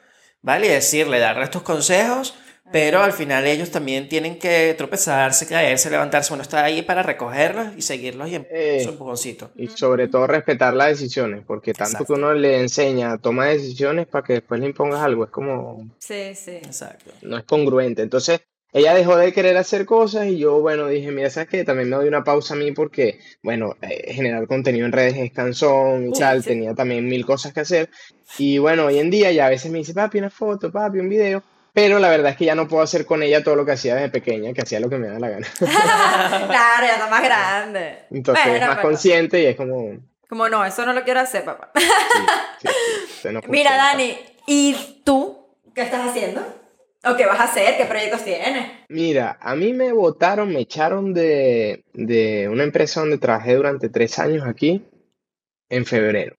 ¿vale? Y decirle, darle estos consejos pero al final ellos también tienen que tropezarse, caerse, levantarse. Uno está ahí para recogerlos y seguirlos y eh, su empujoncito. Y sobre todo respetar las decisiones, porque tanto que uno le enseña, toma decisiones para que después le impongas algo, es como... Sí, sí. Exacto. No es congruente. Entonces, ella dejó de querer hacer cosas y yo, bueno, dije, mira, ¿sabes qué? También me doy una pausa a mí porque, bueno, eh, generar contenido en redes es cansón y tal, tenía también mil cosas que hacer. Y bueno, hoy en día ya a veces me dice, papi, una foto, papi, un video pero la verdad es que ya no puedo hacer con ella todo lo que hacía desde pequeña, que hacía lo que me da la gana. claro, ya está más grande. Entonces es más consciente y es como... Como no, eso no lo quiero hacer, papá. Mira, Dani, ¿y tú qué estás haciendo? ¿O qué vas a hacer? ¿Qué proyectos tienes? Mira, a mí me votaron, me echaron de, de una empresa donde trabajé durante tres años aquí en febrero.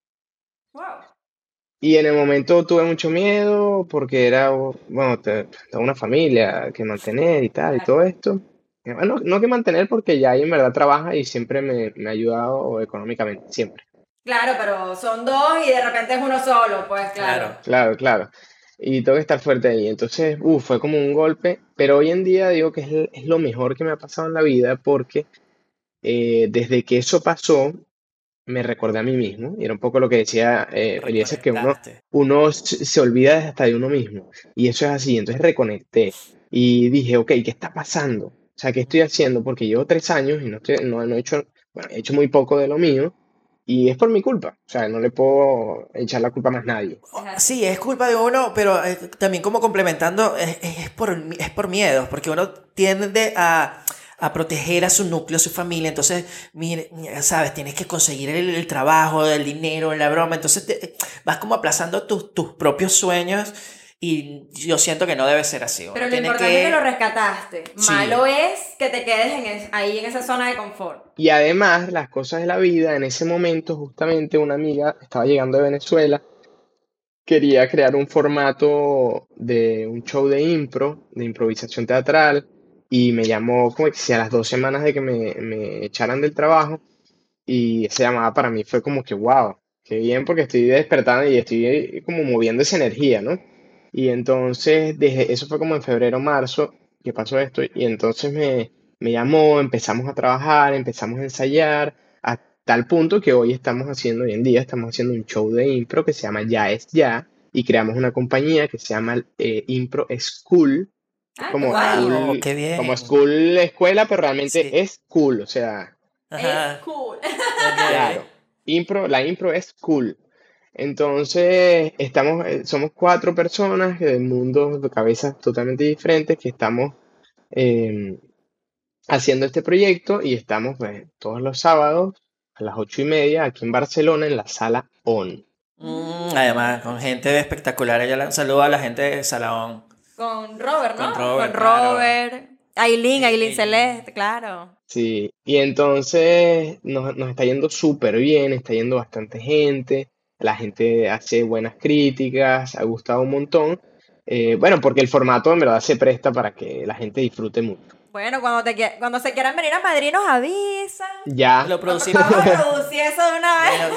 Y en el momento tuve mucho miedo porque era, bueno, tengo una familia que mantener y tal, y todo esto. Bueno, no que mantener porque ya ahí en verdad trabaja y siempre me, me ha ayudado económicamente, siempre. Claro, pero son dos y de repente es uno solo, pues claro. Claro, claro. Y tengo que estar fuerte ahí. Entonces, uff, fue como un golpe. Pero hoy en día digo que es, es lo mejor que me ha pasado en la vida porque eh, desde que eso pasó, me recordé a mí mismo, y era un poco lo que decía eh, es que uno, uno se olvida hasta de uno mismo, y eso es así, entonces reconecté y dije, ok, ¿qué está pasando? O sea, ¿qué estoy haciendo? Porque llevo tres años y no, estoy, no, he hecho, bueno, he hecho muy poco de lo mío, y es por mi culpa, o sea, no le puedo echar la culpa a más nadie. Sí, es culpa de uno, pero eh, también como complementando, es, es, por, es por miedos, porque uno tiende a a proteger a su núcleo, a su familia. Entonces, mire, sabes, tienes que conseguir el, trabajo, el dinero, la broma. Entonces, vas como aplazando tus, tus propios sueños Y yo siento que no debe ser así. Pero lo importante es que lo rescataste. Malo es que te quedes en ahí en esa zona de confort. Y además, las cosas de la vida, en ese momento, justamente una amiga estaba llegando de Venezuela, quería crear un formato de un show de impro, de improvisación teatral, y me llamó como que si a las dos semanas de que me, me echaran del trabajo, y esa llamada para mí fue como que, wow, qué bien, porque estoy despertando y estoy como moviendo esa energía, ¿no? Y entonces, desde, eso fue como en febrero, marzo, que pasó esto, y entonces me, me llamó, empezamos a trabajar, empezamos a ensayar, a tal punto que hoy estamos haciendo, hoy en día estamos haciendo un show de impro que se llama Ya es Ya, y creamos una compañía que se llama eh, Impro School, ah, como, school, qué bien. como school escuela, pero realmente es cool, o sea... Es cool. Claro, impro, la impro es cool. Entonces, estamos, eh, somos cuatro personas de mundos, de cabezas totalmente diferentes que estamos em, haciendo este proyecto y estamos pues, todos los sábados a las ocho y media aquí en Barcelona en la sala ON. Mm, además, con gente espectacular. Ella saluda a la gente de Sala ON. Con Robert, ¿no? Con Robert. Con Robert. Aileen, Aileen Celeste, claro. Sí, y entonces nos, nos está yendo súper bien, está yendo bastante gente la gente hace buenas críticas, ha gustado un montón. Eh, bueno, porque el formato en verdad se presta para que la gente disfrute mucho. Bueno, cuando, te, cuando se quieran venir a Madrid nos avisan. Ya. Lo producimos. Vamos a producir eso de una vez. Bueno,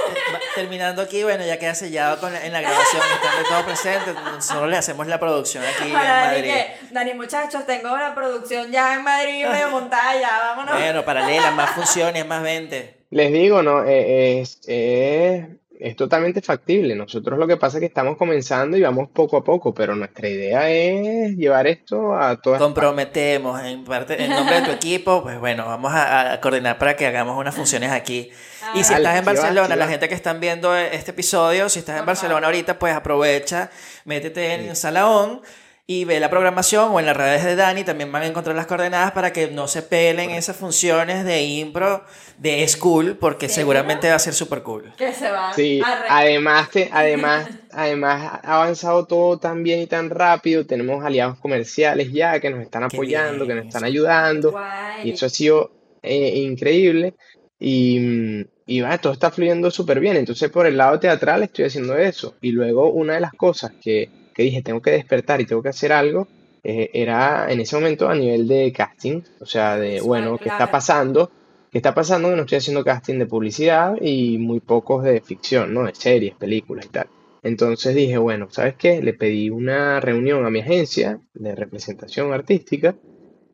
terminando aquí, bueno, ya queda sellado con en la grabación, están todos presentes, solo le hacemos la producción aquí para en Madrid. Dani, Dani, muchachos, tengo la producción ya en Madrid medio montada, ya, vámonos. Bueno, paralela, más funciones, más 20. Les digo, ¿no? Eh, es, es totalmente factible. Nosotros lo que pasa es que estamos comenzando y vamos poco a poco, pero nuestra idea es llevar esto a todas Comprometemos en parte, en nombre de tu equipo, pues bueno, vamos a, coordinar para que hagamos unas funciones aquí. Ah, y si estás en Barcelona, la gente que están viendo este episodio, si estás en Barcelona ahorita, pues aprovecha, métete en Salaón y ve la programación o en las redes de Dani también van a encontrar las coordenadas para que no se pelen esas funciones de impro de school porque seguramente va a ser súper cool. Que se va. Sí, además además además ha avanzado todo tan bien y tan rápido, tenemos aliados comerciales ya que nos están apoyando, que nos están ayudando y eso ha sido eh, increíble y y va, todo está fluyendo súper bien. Entonces, por el lado teatral estoy haciendo eso. Y luego, una de las cosas que, que dije, tengo que despertar y tengo que hacer algo, eh, era en ese momento a nivel de casting, o sea, de, bueno, ¿qué está pasando? ¿Qué está pasando? Que no estoy haciendo casting de publicidad y muy pocos de ficción, ¿no? De series, películas y tal. Entonces dije, bueno, ¿sabes qué? Le pedí una reunión a mi agencia de representación artística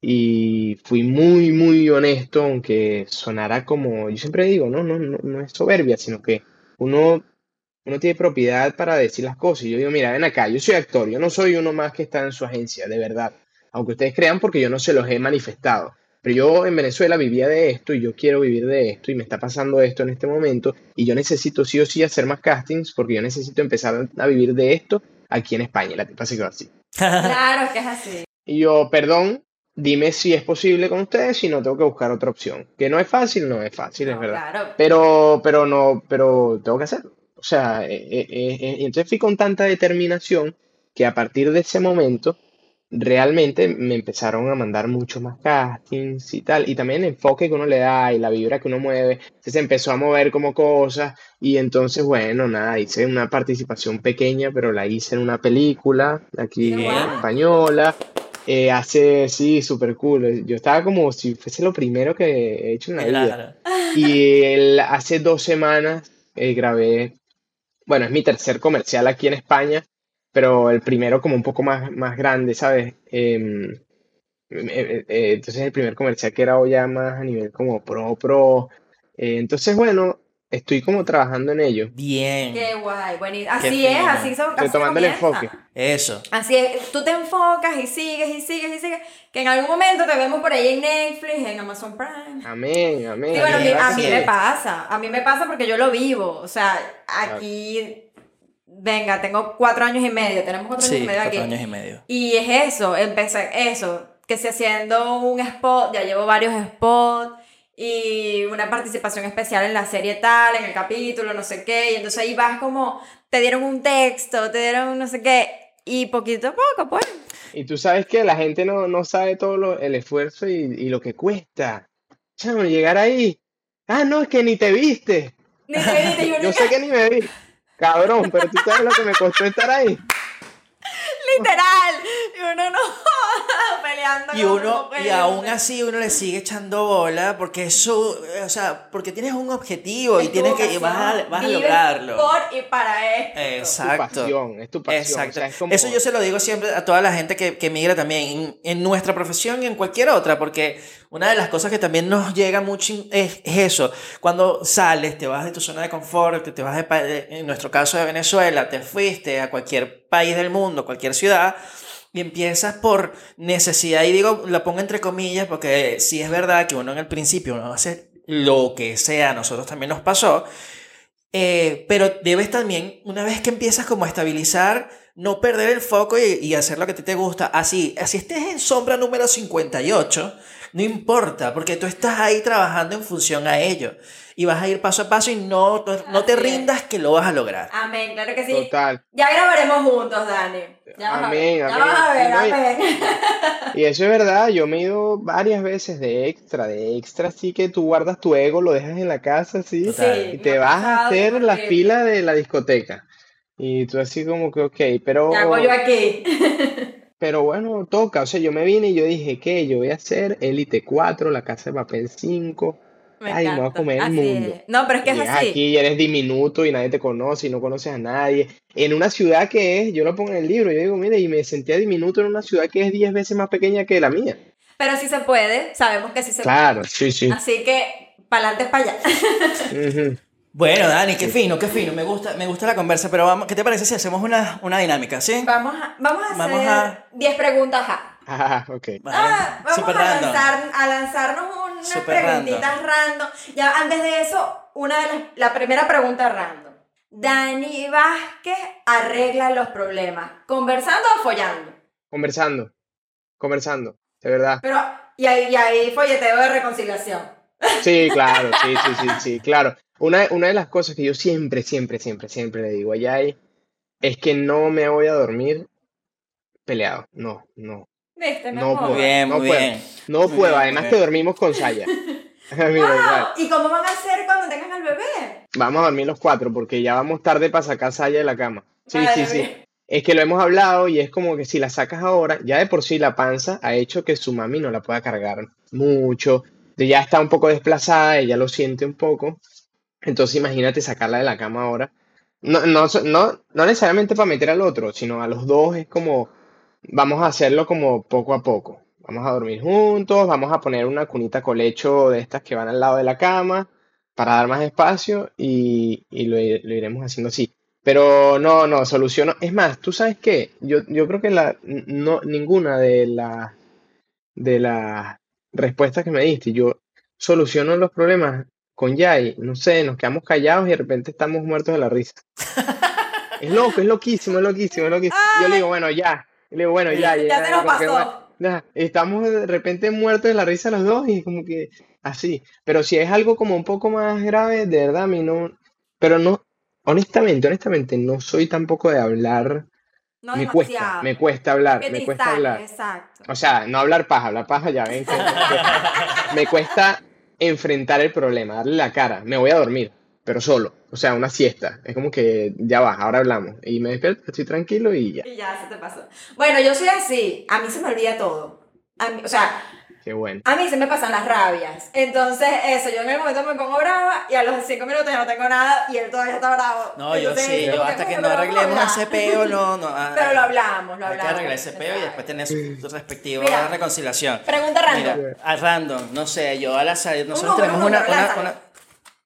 y fui muy, muy honesto, aunque sonara como, yo siempre digo, no, no, no, no es soberbia, sino que uno uno tiene propiedad para decir las cosas. Y yo digo, mira, ven acá, yo soy actor, yo no soy uno más que está en su agencia, de verdad. Aunque ustedes crean porque yo no se los he manifestado. Pero yo en Venezuela vivía de esto y yo quiero vivir de esto y me está pasando esto en este momento y yo necesito sí o sí hacer más castings porque yo necesito empezar a vivir de esto aquí en España. La tipa se quedó así. Claro que es así. Y yo, perdón, dime si es posible con ustedes, si no tengo que buscar otra opción. Que no es fácil, no es fácil, es verdad. Claro. Pero, pero no, pero tengo que hacerlo. O sea, eh, eh, eh, entonces fui con tanta determinación que a partir de ese momento realmente me empezaron a mandar muchos más castings y tal, y también el enfoque que uno le da y la vibra que uno mueve, se empezó a mover como cosas, y entonces, bueno, nada, hice una participación pequeña, pero la hice en una película aquí en española, hace, sí, súper cool, yo estaba como si fuese lo primero que he hecho en la vida, y hace dos semanas grabé bueno, es mi tercer comercial aquí en España, pero el primero como un poco más, más grande, ¿sabes? Em, eh, eh, entonces el primer comercial que era ya más a nivel como pro, pro. Eh, entonces, bueno, estoy como trabajando en ello. Bien. Qué guay, buenísimo. Así es, así son. Retomando el enfoque. Eso. Así es, tú te enfocas y sigues y sigues y sigues, que en algún momento te vemos por ahí en Netflix, en Amazon Prime. Amén, amén. Sí, bueno, a mí, me pasa, a mí me pasa porque yo lo vivo, o sea, aquí... Venga, tengo cuatro años y medio, tenemos cuatro años y medio aquí. Cuatro años y medio. Y es eso, empecé eso, que se haciendo un spot, ya llevo varios spots, y una participación especial en la serie tal, en el capítulo, no sé qué, y entonces ahí vas como, te dieron un texto, te dieron no sé qué, y poquito a poco, pues. Y tú sabes que la gente no, no sabe todo el esfuerzo y, y, lo que cuesta. Chamo, llegar ahí. Ah, no, es que ni te viste. Ni te viste. Yo, yo sé que ni me vi. Cabrón, pero tú sabes lo que me costó estar ahí. Literal. Y uno no peleando. Y uno, y aún así uno le sigue echando bola porque eso, o sea, porque tienes un objetivo y tienes que vas a, vas a lograrlo. Por y para esto. Exacto. Es tu pasión, es tu pasión. Exacto. Eso yo se lo digo siempre a toda la gente que, que migra también en, en, nuestra profesión y en cualquier otra, porque una de las cosas que también nos llega mucho es, eso. Cuando sales, te vas de tu zona de confort, te vas de, en nuestro caso de Venezuela, te fuiste a cualquier país del mundo, cualquier ciudad y empiezas por necesidad, y digo, lo pongo entre comillas, porque sí es verdad que uno en el principio uno hace lo que sea, a nosotros también nos pasó, eh, pero debes también, una vez que empiezas como a estabilizar, no perder el foco y, y, hacer lo que ti te gusta. Así, así estés en sombra número 58, no importa, porque tú estás ahí trabajando en función a ello. Y vas a ir paso a paso y no, no te rindas que lo vas a lograr. Amén, claro que sí. Total. Ya grabaremos juntos, Dani. Ya vas amén, a ver. Ya vas a ver, amén. Y eso es verdad, yo me he ido varias veces de extra, de extra, así que tú guardas tu ego, lo dejas en la casa, así, y te vas a hacer la fila de la discoteca. Y tú así como que, ok, pero... Pero bueno, toca. O sea, yo me vine y yo dije, ¿qué? Yo voy a hacer Elite 4, la casa de papel 5. Me Ay, me voy a comer el mundo. No, pero es que es así. Aquí eres diminuto y nadie te conoce y no conoces a nadie. En una ciudad que es, yo lo pongo en el libro, yo digo, mire, y me sentía diminuto en una ciudad que es 10 veces más pequeña que la mía. Pero sí se puede, sabemos que sí se puede. Claro, sí, sí. Así que, para adelante, para allá. Bueno, Dani, qué fino, qué fino. Me gusta, me gusta la conversa, pero vamos, ¿qué te parece si hacemos una, una dinámica, sí? Vamos a, vamos a hacer 10 preguntas a. Ah, ok. Ah, vamos a, lanzar, a, lanzarnos unas preguntitas random. Ya, antes de eso, una de las, la primera pregunta random. Dani Vázquez arregla los problemas. ¿Conversando o follando? Conversando. Conversando, de verdad. Pero, y ahí, y ahí folleteo de reconciliación. Sí, claro, sí, sí, sí, sí, claro. Una, una de las cosas que yo siempre, siempre, siempre, siempre le digo a Yay es que no me voy a dormir peleado. No, no. no puedo, bien, no puedo. Bien. No puedo, además que dormimos con Saya. ¿Y cómo van a hacer cuando tengan al bebé? Vamos a dormir los cuatro porque ya vamos tarde para sacar a Saya de la cama. Sí, sí, sí. Es que lo hemos hablado y es como que si la sacas ahora, ya de por sí la panza ha hecho que su mami no la pueda cargar mucho. Ya está un poco desplazada, ella lo siente un poco. Entonces imagínate sacarla de la cama ahora. No, no, no, no necesariamente para meter al otro, sino a los dos es como, vamos a hacerlo como poco a poco. Vamos a dormir juntos, vamos a poner una cunita colecho de estas que van al lado de la cama para dar más espacio y, y lo, iremos haciendo así. Pero no, no, soluciono. Es más, tú sabes qué, yo, yo creo que la, no, ninguna de las de las respuestas que me diste, yo soluciono los problemas con Yai, no sé, nos quedamos callados y de repente estamos muertos de la risa. es loco, es loquísimo, es loquísimo, es loquísimo. Yo le digo, bueno, ya. Le digo, bueno, ya. Ya, se nos pasó. estamos de repente muertos de la risa los dos y como que así. Pero si es algo como un poco más grave, de verdad, a mí no. Pero no, honestamente, honestamente, no soy tampoco de hablar. No me cuesta, me cuesta hablar, me cuesta hablar. Exacto. O sea, no hablar paja, hablar paja ya ven. me cuesta enfrentar el problema, darle la cara. Me voy a dormir, pero solo. O sea, una siesta. Es como que ya va, ahora hablamos. Y me despierto, estoy tranquilo y ya. Y ya, se te pasó. Bueno, yo soy así. A mí se me olvida todo. A mí, o sea, Qué bueno. A mí se me pasan las rabias. Entonces, eso, yo en el momento me pongo brava y a los cinco minutos ya no tengo nada y él todavía está bravo. No, yo sí, yo hasta que no arreglemos ese peo, no, no. Ah, Pero lo hablamos, lo hablamos. Hay que arreglar ese peo y después tener su respectiva reconciliación. Pregunta random. Mira, a random, no sé, yo a la nosotros tenemos una, una, una,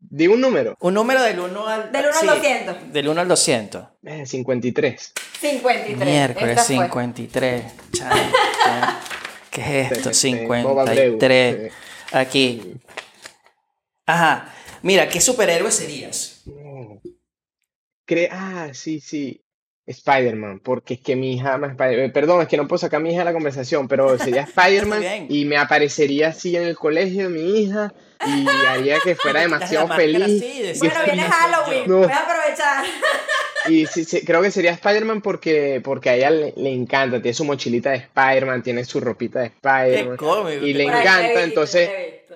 Di un número. Un número del 1 al... Del 1 al 200. Del 1 al 200. Eh, 53. 53. Miércoles 53. Chale, chale. ¿Qué es esto? 53. Aquí. Ajá. Mira, ¿qué superhéroe serías? ah, sí, sí. Spider-Man, porque es que mi hija ama Spider-Man. Perdón, es que no puedo sacar a mi hija de la conversación, pero sería Spider-Man y me aparecería así en el colegio de mi hija y haría que fuera demasiado feliz. bueno, viene Halloween, voy a aprovechar. Y sí, creo que sería Spider-Man porque, porque a ella le, encanta. Tiene su mochilita de Spider-Man, tiene su ropita de Spider-Man. Y le encanta, entonces...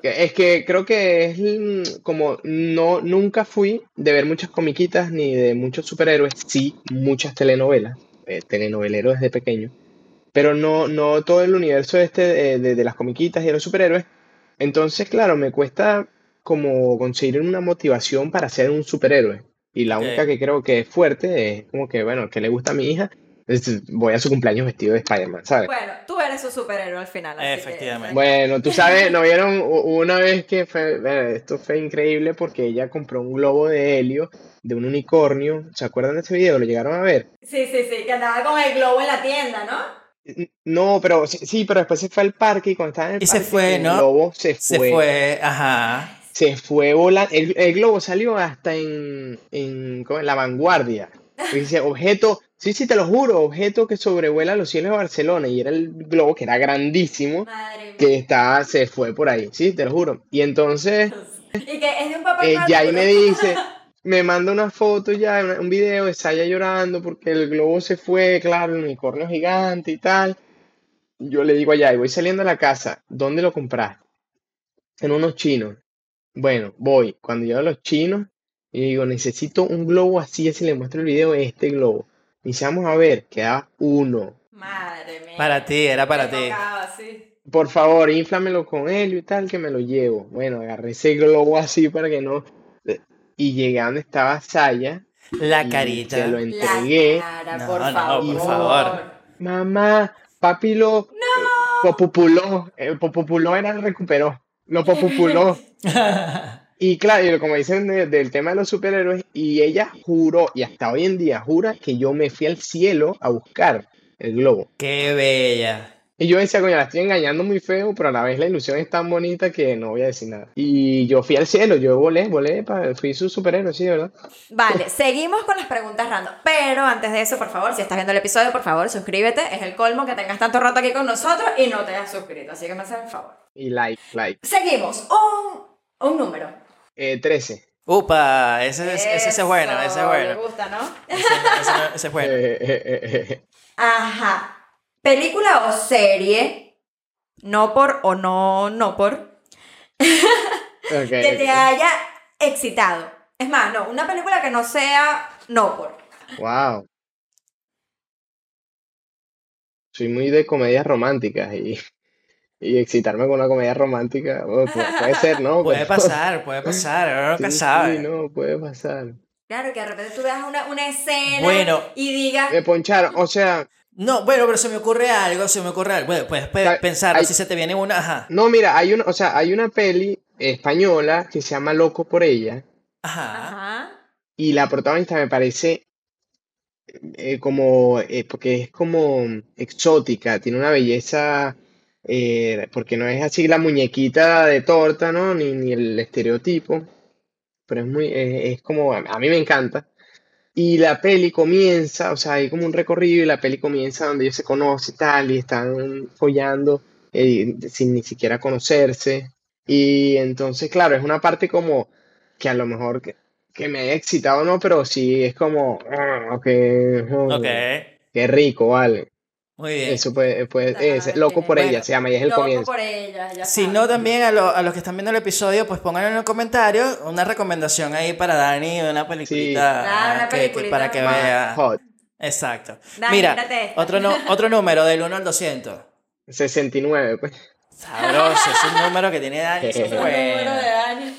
Es que creo que es mm, como no nunca fui de ver muchas comiquitas ni de muchos superhéroes, sí muchas telenovelas, eh, telenovelero desde pequeño, pero no, no todo el universo este de, de las comiquitas y de los superhéroes. Entonces, claro, me cuesta como conseguir una motivación para ser un superhéroe. Y la única que creo que es fuerte es como que, bueno, que le gusta a mi hija, voy a su cumpleaños vestido de Spider-Man, ¿sabes? Bueno, tú eres su superhéroe al final. Efectivamente. bueno, tú sabes, ¿no vieron una vez que fue, esto fue increíble porque ella compró un globo de helio de un unicornio. ¿Se acuerdan de ese video? ¿Lo llegaron a ver? Sí, sí, sí, que andaba con el globo en la tienda, ¿no? No, pero sí, pero después se fue al parque y cuando estaba en el y parque, se fue, ¿no? el globo se fue. Se fue, ajá se fue volando. El, globo salió hasta en, en, la vanguardia. dice, objeto, sí, sí, te lo juro, objeto que sobrevuela los cielos de Barcelona. Y era el globo que era grandísimo, que está, se fue por ahí, sí, te lo juro. Y entonces, y que es de un papá eh, ya ahí me dice, me manda una foto ya, un video de Saya llorando porque el globo se fue, claro, el unicornio gigante y tal. Yo le digo allá, y voy saliendo a la casa, ¿dónde lo compraste? En unos chinos. Bueno, voy. Cuando llego a los chinos y digo, necesito un globo así, así le muestro el video, este globo. Iniciamos a ver, queda uno. Madre mía. Para ti, era para ti. Por favor, inflamelo con él y tal, que me lo llevo. Bueno, agarré ese globo así para que no. Y llegué a donde estaba Saya. La carita. Se lo entregué. no, por, favor. por favor. Mamá, papi lo. No. Popupuló. El popupuló era el recuperó lo populó. y claro, como dicen del tema de los superhéroes, y ella juró, y hasta hoy en día jura, que yo me fui al cielo a buscar el globo. ¡Qué bella! Y yo decía, coño, la estoy engañando muy feo, pero a la vez la ilusión es tan bonita que no voy a decir nada. Y yo fui al cielo, yo volé, volé, fui su superhéroe, sí, ¿verdad? Vale, seguimos con las preguntas random. Pero antes de eso, por favor, si estás viendo el episodio, por favor, suscríbete. Es el colmo que tengas tanto rato aquí con nosotros y no te has suscrito. Así que me haces el favor. Y like, like. Seguimos. Un, un número. Eh, 13. Upa, ese, ese, ese, es bueno, ese es bueno. Me gusta, ¿no? Ese, ese es bueno. Ajá. Película o serie, no por o no, no por, que te haya excitado. Es más, no, una película que no sea no por. Wow. Soy muy de comedias románticas y, y excitarme con una comedia romántica puede ser, ¿no? puede pasar, puede pasar, nunca sí, sabe. Sí, no, puede pasar. Claro, que de repente tú veas una, una escena y digas... Me poncharon, o sea, no, bueno, pero se me ocurre algo, se me ocurre algo. Bueno, puedes pensar, si se te viene una, ajá. No, mira, hay una, o sea, hay una peli española que se llama Loco por ella. Ajá. Ajá. Y la protagonista me parece eh, como, eh, porque es como exótica, tiene una belleza, eh, porque no es así la muñequita de torta, ¿no? Ni, ni el estereotipo, pero es muy, es como, a mí me encanta. Y la peli comienza, o sea, hay como un recorrido y la peli comienza donde ellos se conocen y tal, y están follando eh, sin ni siquiera conocerse. Y entonces, claro, es una parte como que a lo mejor que, que me haya excitado, no, pero sí es como, ah, ok, qué rico, vale. Muy bien. Eso puede, puede es loco por ella, se llama, y es el loco comienzo. por ella, ya Si no, también a, a, los que están viendo el episodio, pues pongan en los comentarios una recomendación ahí para Dani, una peliculita, para que vea. Hot. Exacto. Mira, otro, no, otro número del 1 al 200. 69, pues. Sabroso, es un número que tiene Dani. es número de Dani.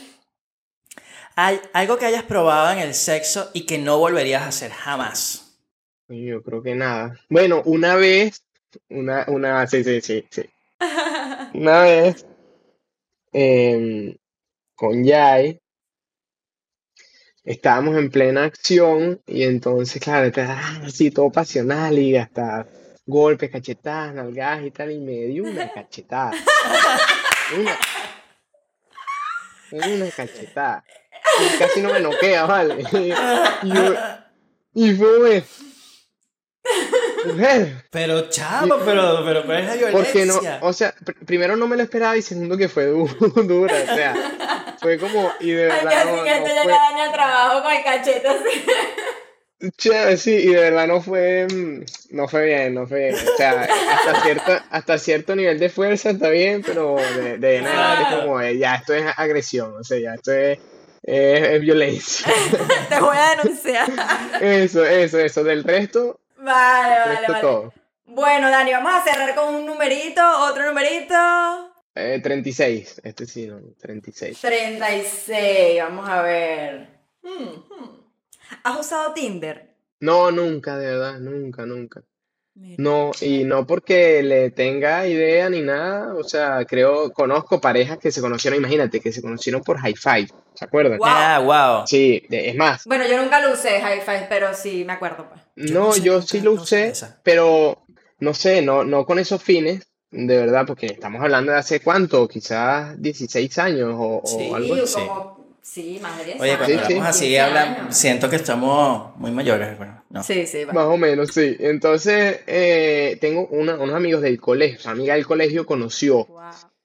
Hay algo que hayas probado en el sexo y que no volverías a hacer jamás. Yo creo que nada. Bueno, una vez, una, una, sí, sí, sí, sí. Una vez, em, con Yai, estábamos en plena acción y entonces, claro, así todo pasional y hasta golpes, cachetadas, nalgadas y tal, y me dio una cachetada. Una, una cachetada. Y casi no me noquea, ¿vale? Y, y fue pero chavo, pero, pero ¿cuál es la violencia? Porque no, o sea, primero no me lo esperaba y segundo que fue dura, o sea, fue como, y de verdad. No, ya fue... trabajo con el cachete así. sí, y de verdad no fue, mm, no fue bien, no fue bien. O sea, hasta cierto, hasta cierto nivel de fuerza está bien, pero de, de nada es como, eh, ya, esto es agresión, o sea, ya, esto es, es, violencia. Te voy a denunciar. Eso, eso, eso, del resto. Vale, vale, vale. Bueno, Dani, vamos a cerrar con un numerito, otro numerito. Eh, 36, este sí, no, 36. 36, vamos a ver. Hmm, hmm. ¿Has usado Tinder? No, nunca, de verdad, nunca, nunca. No, y no porque le tenga idea ni nada, o sea, creo, conozco parejas que se conocieron, imagínate, que se conocieron por Hi-Fi, ¿se acuerdan? Ah, wow. Sí, es más. Bueno, yo nunca lo usé Hi-Fi, pero sí me acuerdo. Pues. no, yo sí lo usé, pero no sé, no, no con esos fines, de verdad, porque estamos hablando de hace cuánto, quizás 16 años o, algo así. Sí, más de Oye, cuando hablamos así, siento que estamos muy mayores. Sí, sí. Más o menos, sí. Entonces, eh, tengo unos amigos del colegio, su amiga del colegio conoció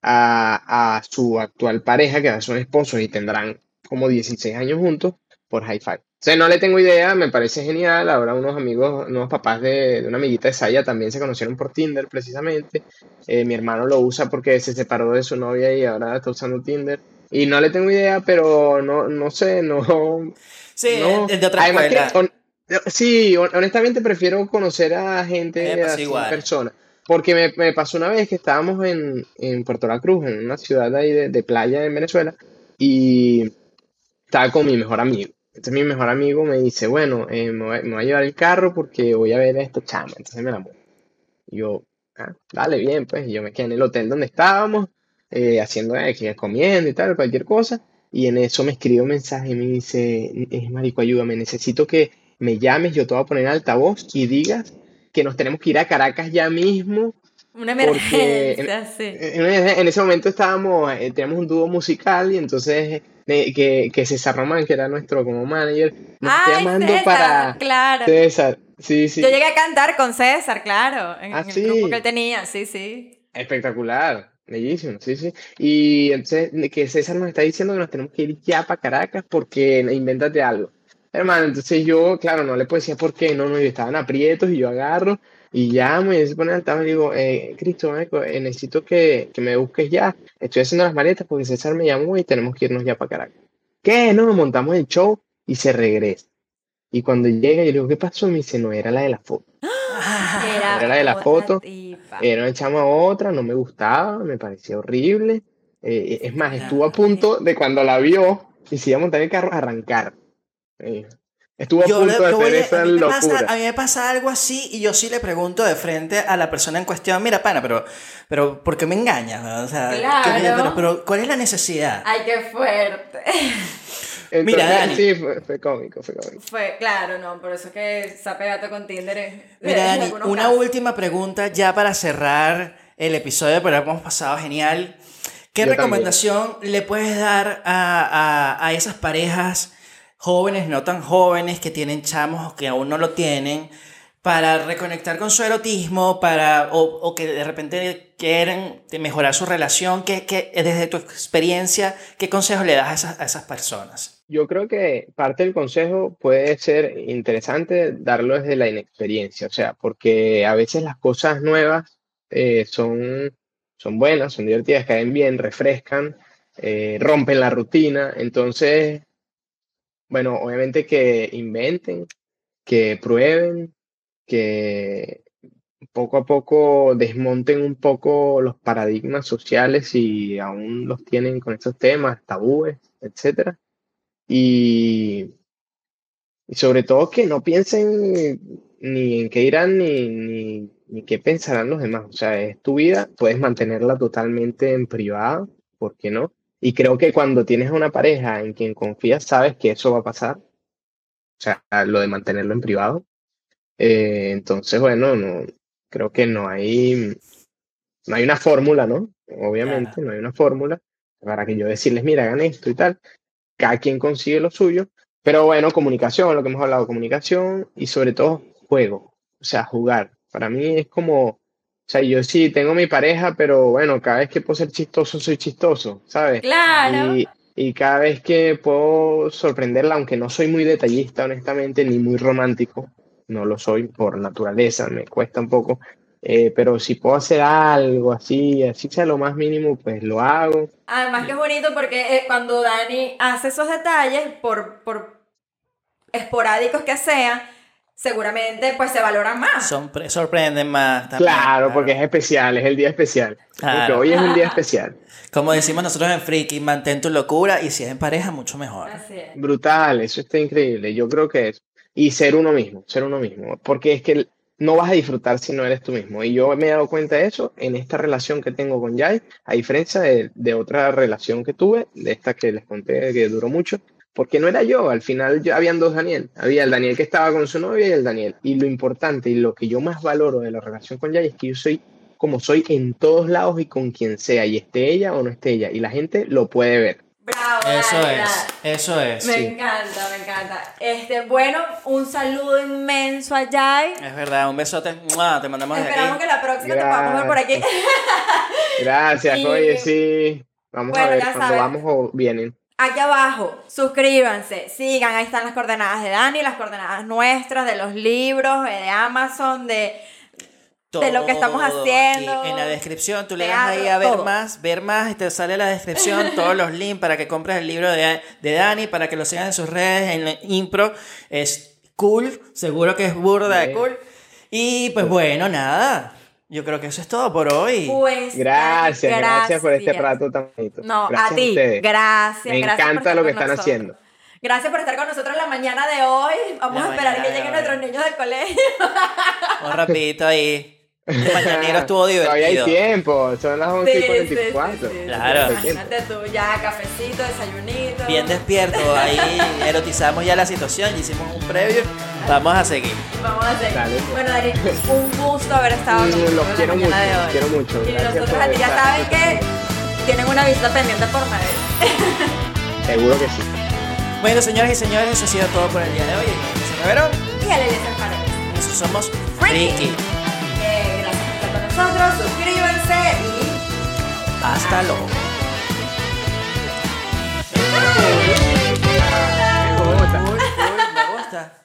a, a, su actual pareja, que son esposos y tendrán como 16 años juntos, por Hi-Fi. O sea, no le tengo idea, me parece genial. Ahora unos amigos, unos papás de, de una amiguita de Saya también se conocieron por Tinder precisamente. Eh, mi hermano lo usa porque se separó de su novia y ahora está usando Tinder. Y no le tengo idea, pero no, no sé, no. Sí, de otra Además sí, honestamente prefiero conocer a gente, pues así, personas. Porque me, me, pasó una vez que estábamos en, en Puerto La Cruz, en una ciudad ahí de, de, playa en Venezuela, y estaba con mi mejor amigo. Entonces mi mejor amigo me dice, bueno, eh, me, voy, me, voy, a llevar el carro porque voy a ver a esta chama. Entonces me la muevo. Y yo, ah, dale, bien, pues. Y yo me quedé en el hotel donde estábamos eh, haciendo, eh, comiendo y tal, cualquier cosa. Y en eso me escribe un mensaje y me dice, marico, ayúdame, necesito que me llames, yo te voy a poner altavoz y digas que nos tenemos que ir a Caracas ya mismo. Una emergencia, sí. En, ese momento estábamos, eh, teníamos un dúo musical y entonces que, que César Román, que era nuestro como manager, nos está llamando para... Claro. César, sí, sí. Yo llegué a cantar con César, claro, en, ah, el grupo que él tenía, sí, sí. Espectacular. Bellísimo, sí, sí. Y entonces que César nos está diciendo que nos tenemos que ir ya para Caracas porque invéntate algo. Hermano, entonces yo, claro, no le puedo decir por qué, no, no, yo estaban aprietos y yo agarro y llamo y se pone altavoz y digo, eh, Cristo, eh, necesito que, que, me busques ya. Estoy haciendo las maletas porque César me llamó y tenemos que irnos ya para Caracas. ¿Qué? No, montamos el show y se regresa. Y cuando llega, yo le digo, ¿qué pasó? Me dice, no, era la de la foto. Era, la de la foto. Era echamos a otra, no me gustaba, me parecía horrible. Eh, es más, estuvo a punto de cuando la vio y se iba a montar el carro, arrancar. Eh, estuvo a punto de hacer esa locura. a mí me pasa algo así y yo sí le pregunto de frente a la persona en cuestión, mira, pana, pero, pero ¿por qué me engañas? O sea, claro. pero, ¿cuál es la necesidad? Ay, qué fuerte. Mira, Dani. Sí, fue, cómico, fue cómico. Fue, claro, no, por eso que Sape Gato con Tinder es. Mira, Dani, una última pregunta ya para cerrar el episodio, pero hemos pasado genial. ¿Qué recomendación le puedes dar a, a, a, esas parejas jóvenes, no tan jóvenes, que tienen chamos que aún no lo tienen, para reconectar con su erotismo, para, o, o que de repente quieren mejorar su relación? ¿Qué, qué, desde tu experiencia, qué consejo le das a esas, a esas personas? yo creo que parte del consejo puede ser interesante darlo desde la inexperiencia, o sea, porque a veces las cosas nuevas eh, son, son buenas, son divertidas, caen bien, refrescan, eh, rompen la rutina, entonces, bueno, obviamente que inventen, que prueben, que poco a poco desmonten un poco los paradigmas sociales si aún los tienen con estos temas, tabúes, etcétera y, sobre todo que no piensen ni en qué irán ni, ni, ni, qué pensarán los demás. O sea, es tu vida, puedes mantenerla totalmente en privado, ¿por qué no? Y creo que cuando tienes una pareja en quien confías, sabes que eso va a pasar. O sea, lo de mantenerlo en privado. Eh, entonces, bueno, no, creo que no hay, no hay una fórmula, ¿no? Obviamente, no hay una fórmula para que yo decirles, mira, hagan esto y tal cada quien consigue lo suyo, pero bueno, comunicación, lo que hemos hablado, comunicación y sobre todo juego, o sea, jugar. Para mí es como, o sea, yo sí tengo mi pareja, pero bueno, cada vez que puedo ser chistoso, soy chistoso, ¿sabes? Claro. Y, y cada vez que puedo sorprenderla, aunque no soy muy detallista, honestamente, ni muy romántico, no lo soy por naturaleza, me cuesta un poco, eh, pero si puedo hacer algo así, así sea lo más mínimo, pues lo hago. Además que es bonito porque eh, cuando Dani hace esos detalles, por, por esporádicos que sean, seguramente pues se valoran más. sorprenden más. claro, porque es especial, es el día especial. Porque hoy es un día especial. Como decimos nosotros en Freaky, mantén tu locura y si es en pareja, mucho mejor. Brutal, eso está increíble. Yo creo que es. Y ser uno mismo, ser uno mismo. Porque es que no vas a disfrutar si no eres tú mismo. Y yo me he dado cuenta de eso en esta relación que tengo con Jai, a diferencia de, de otra relación que tuve, de esta que les conté que duró mucho, porque no era yo, al final ya habían dos Daniel, había el Daniel que estaba con su novia y el Daniel. Y lo importante y lo que yo más valoro de la relación con Jai es que yo soy como soy en todos lados y con quien sea, y esté ella o no esté ella, y la gente lo puede ver. Bravo, eso es, eso es. Me encanta, me encanta. Este, bueno, un saludo inmenso a Jai. Es verdad, un besote. Te mandamos Esperamos que la próxima te podamos ver por aquí. Gracias, oye, sí. Vamos a ver cuando vamos o vienen. Aquí abajo, suscríbanse, sigan, ahí están las coordenadas de Dani, las coordenadas nuestras, de los libros, de Amazon, de de lo que estamos haciendo. en la descripción tú le das ahí a ver más, ver más y te sale la descripción, todos los links para que compres el libro de, de Dani, para que lo sigan en sus redes, en la impro. Es cool, seguro que es burda de cool. Y pues bueno, nada. Yo creo que eso es todo por hoy. Pues gracias, gracias, por este rato tan bonito. No, a ti. Gracias. Me encanta lo que están haciendo. Gracias por estar con nosotros la mañana de hoy. Vamos a esperar que lleguen nuestros niños del colegio. Un rapidito ahí. El mañanero estuvo divertido. Todavía hay tiempo, son las 11 y 44. claro. Imagínate tú, ya cafecito, desayunito. Bien despierto, ahí erotizamos ya la situación, hicimos un previo. Vamos a seguir. Vamos a seguir. Bueno, Dani, un gusto haber estado con nosotros. Los quiero mucho, hoy. quiero mucho. Y nosotros a ti ya saben que tienen una visita pendiente por Madrid. Seguro que sí. Bueno, señoras y señores, eso ha sido todo por el día de hoy. Yo soy Y Alelia Paredes. Nosotros somos Freaky nosotros, suscríbanse y hasta luego. Me gusta.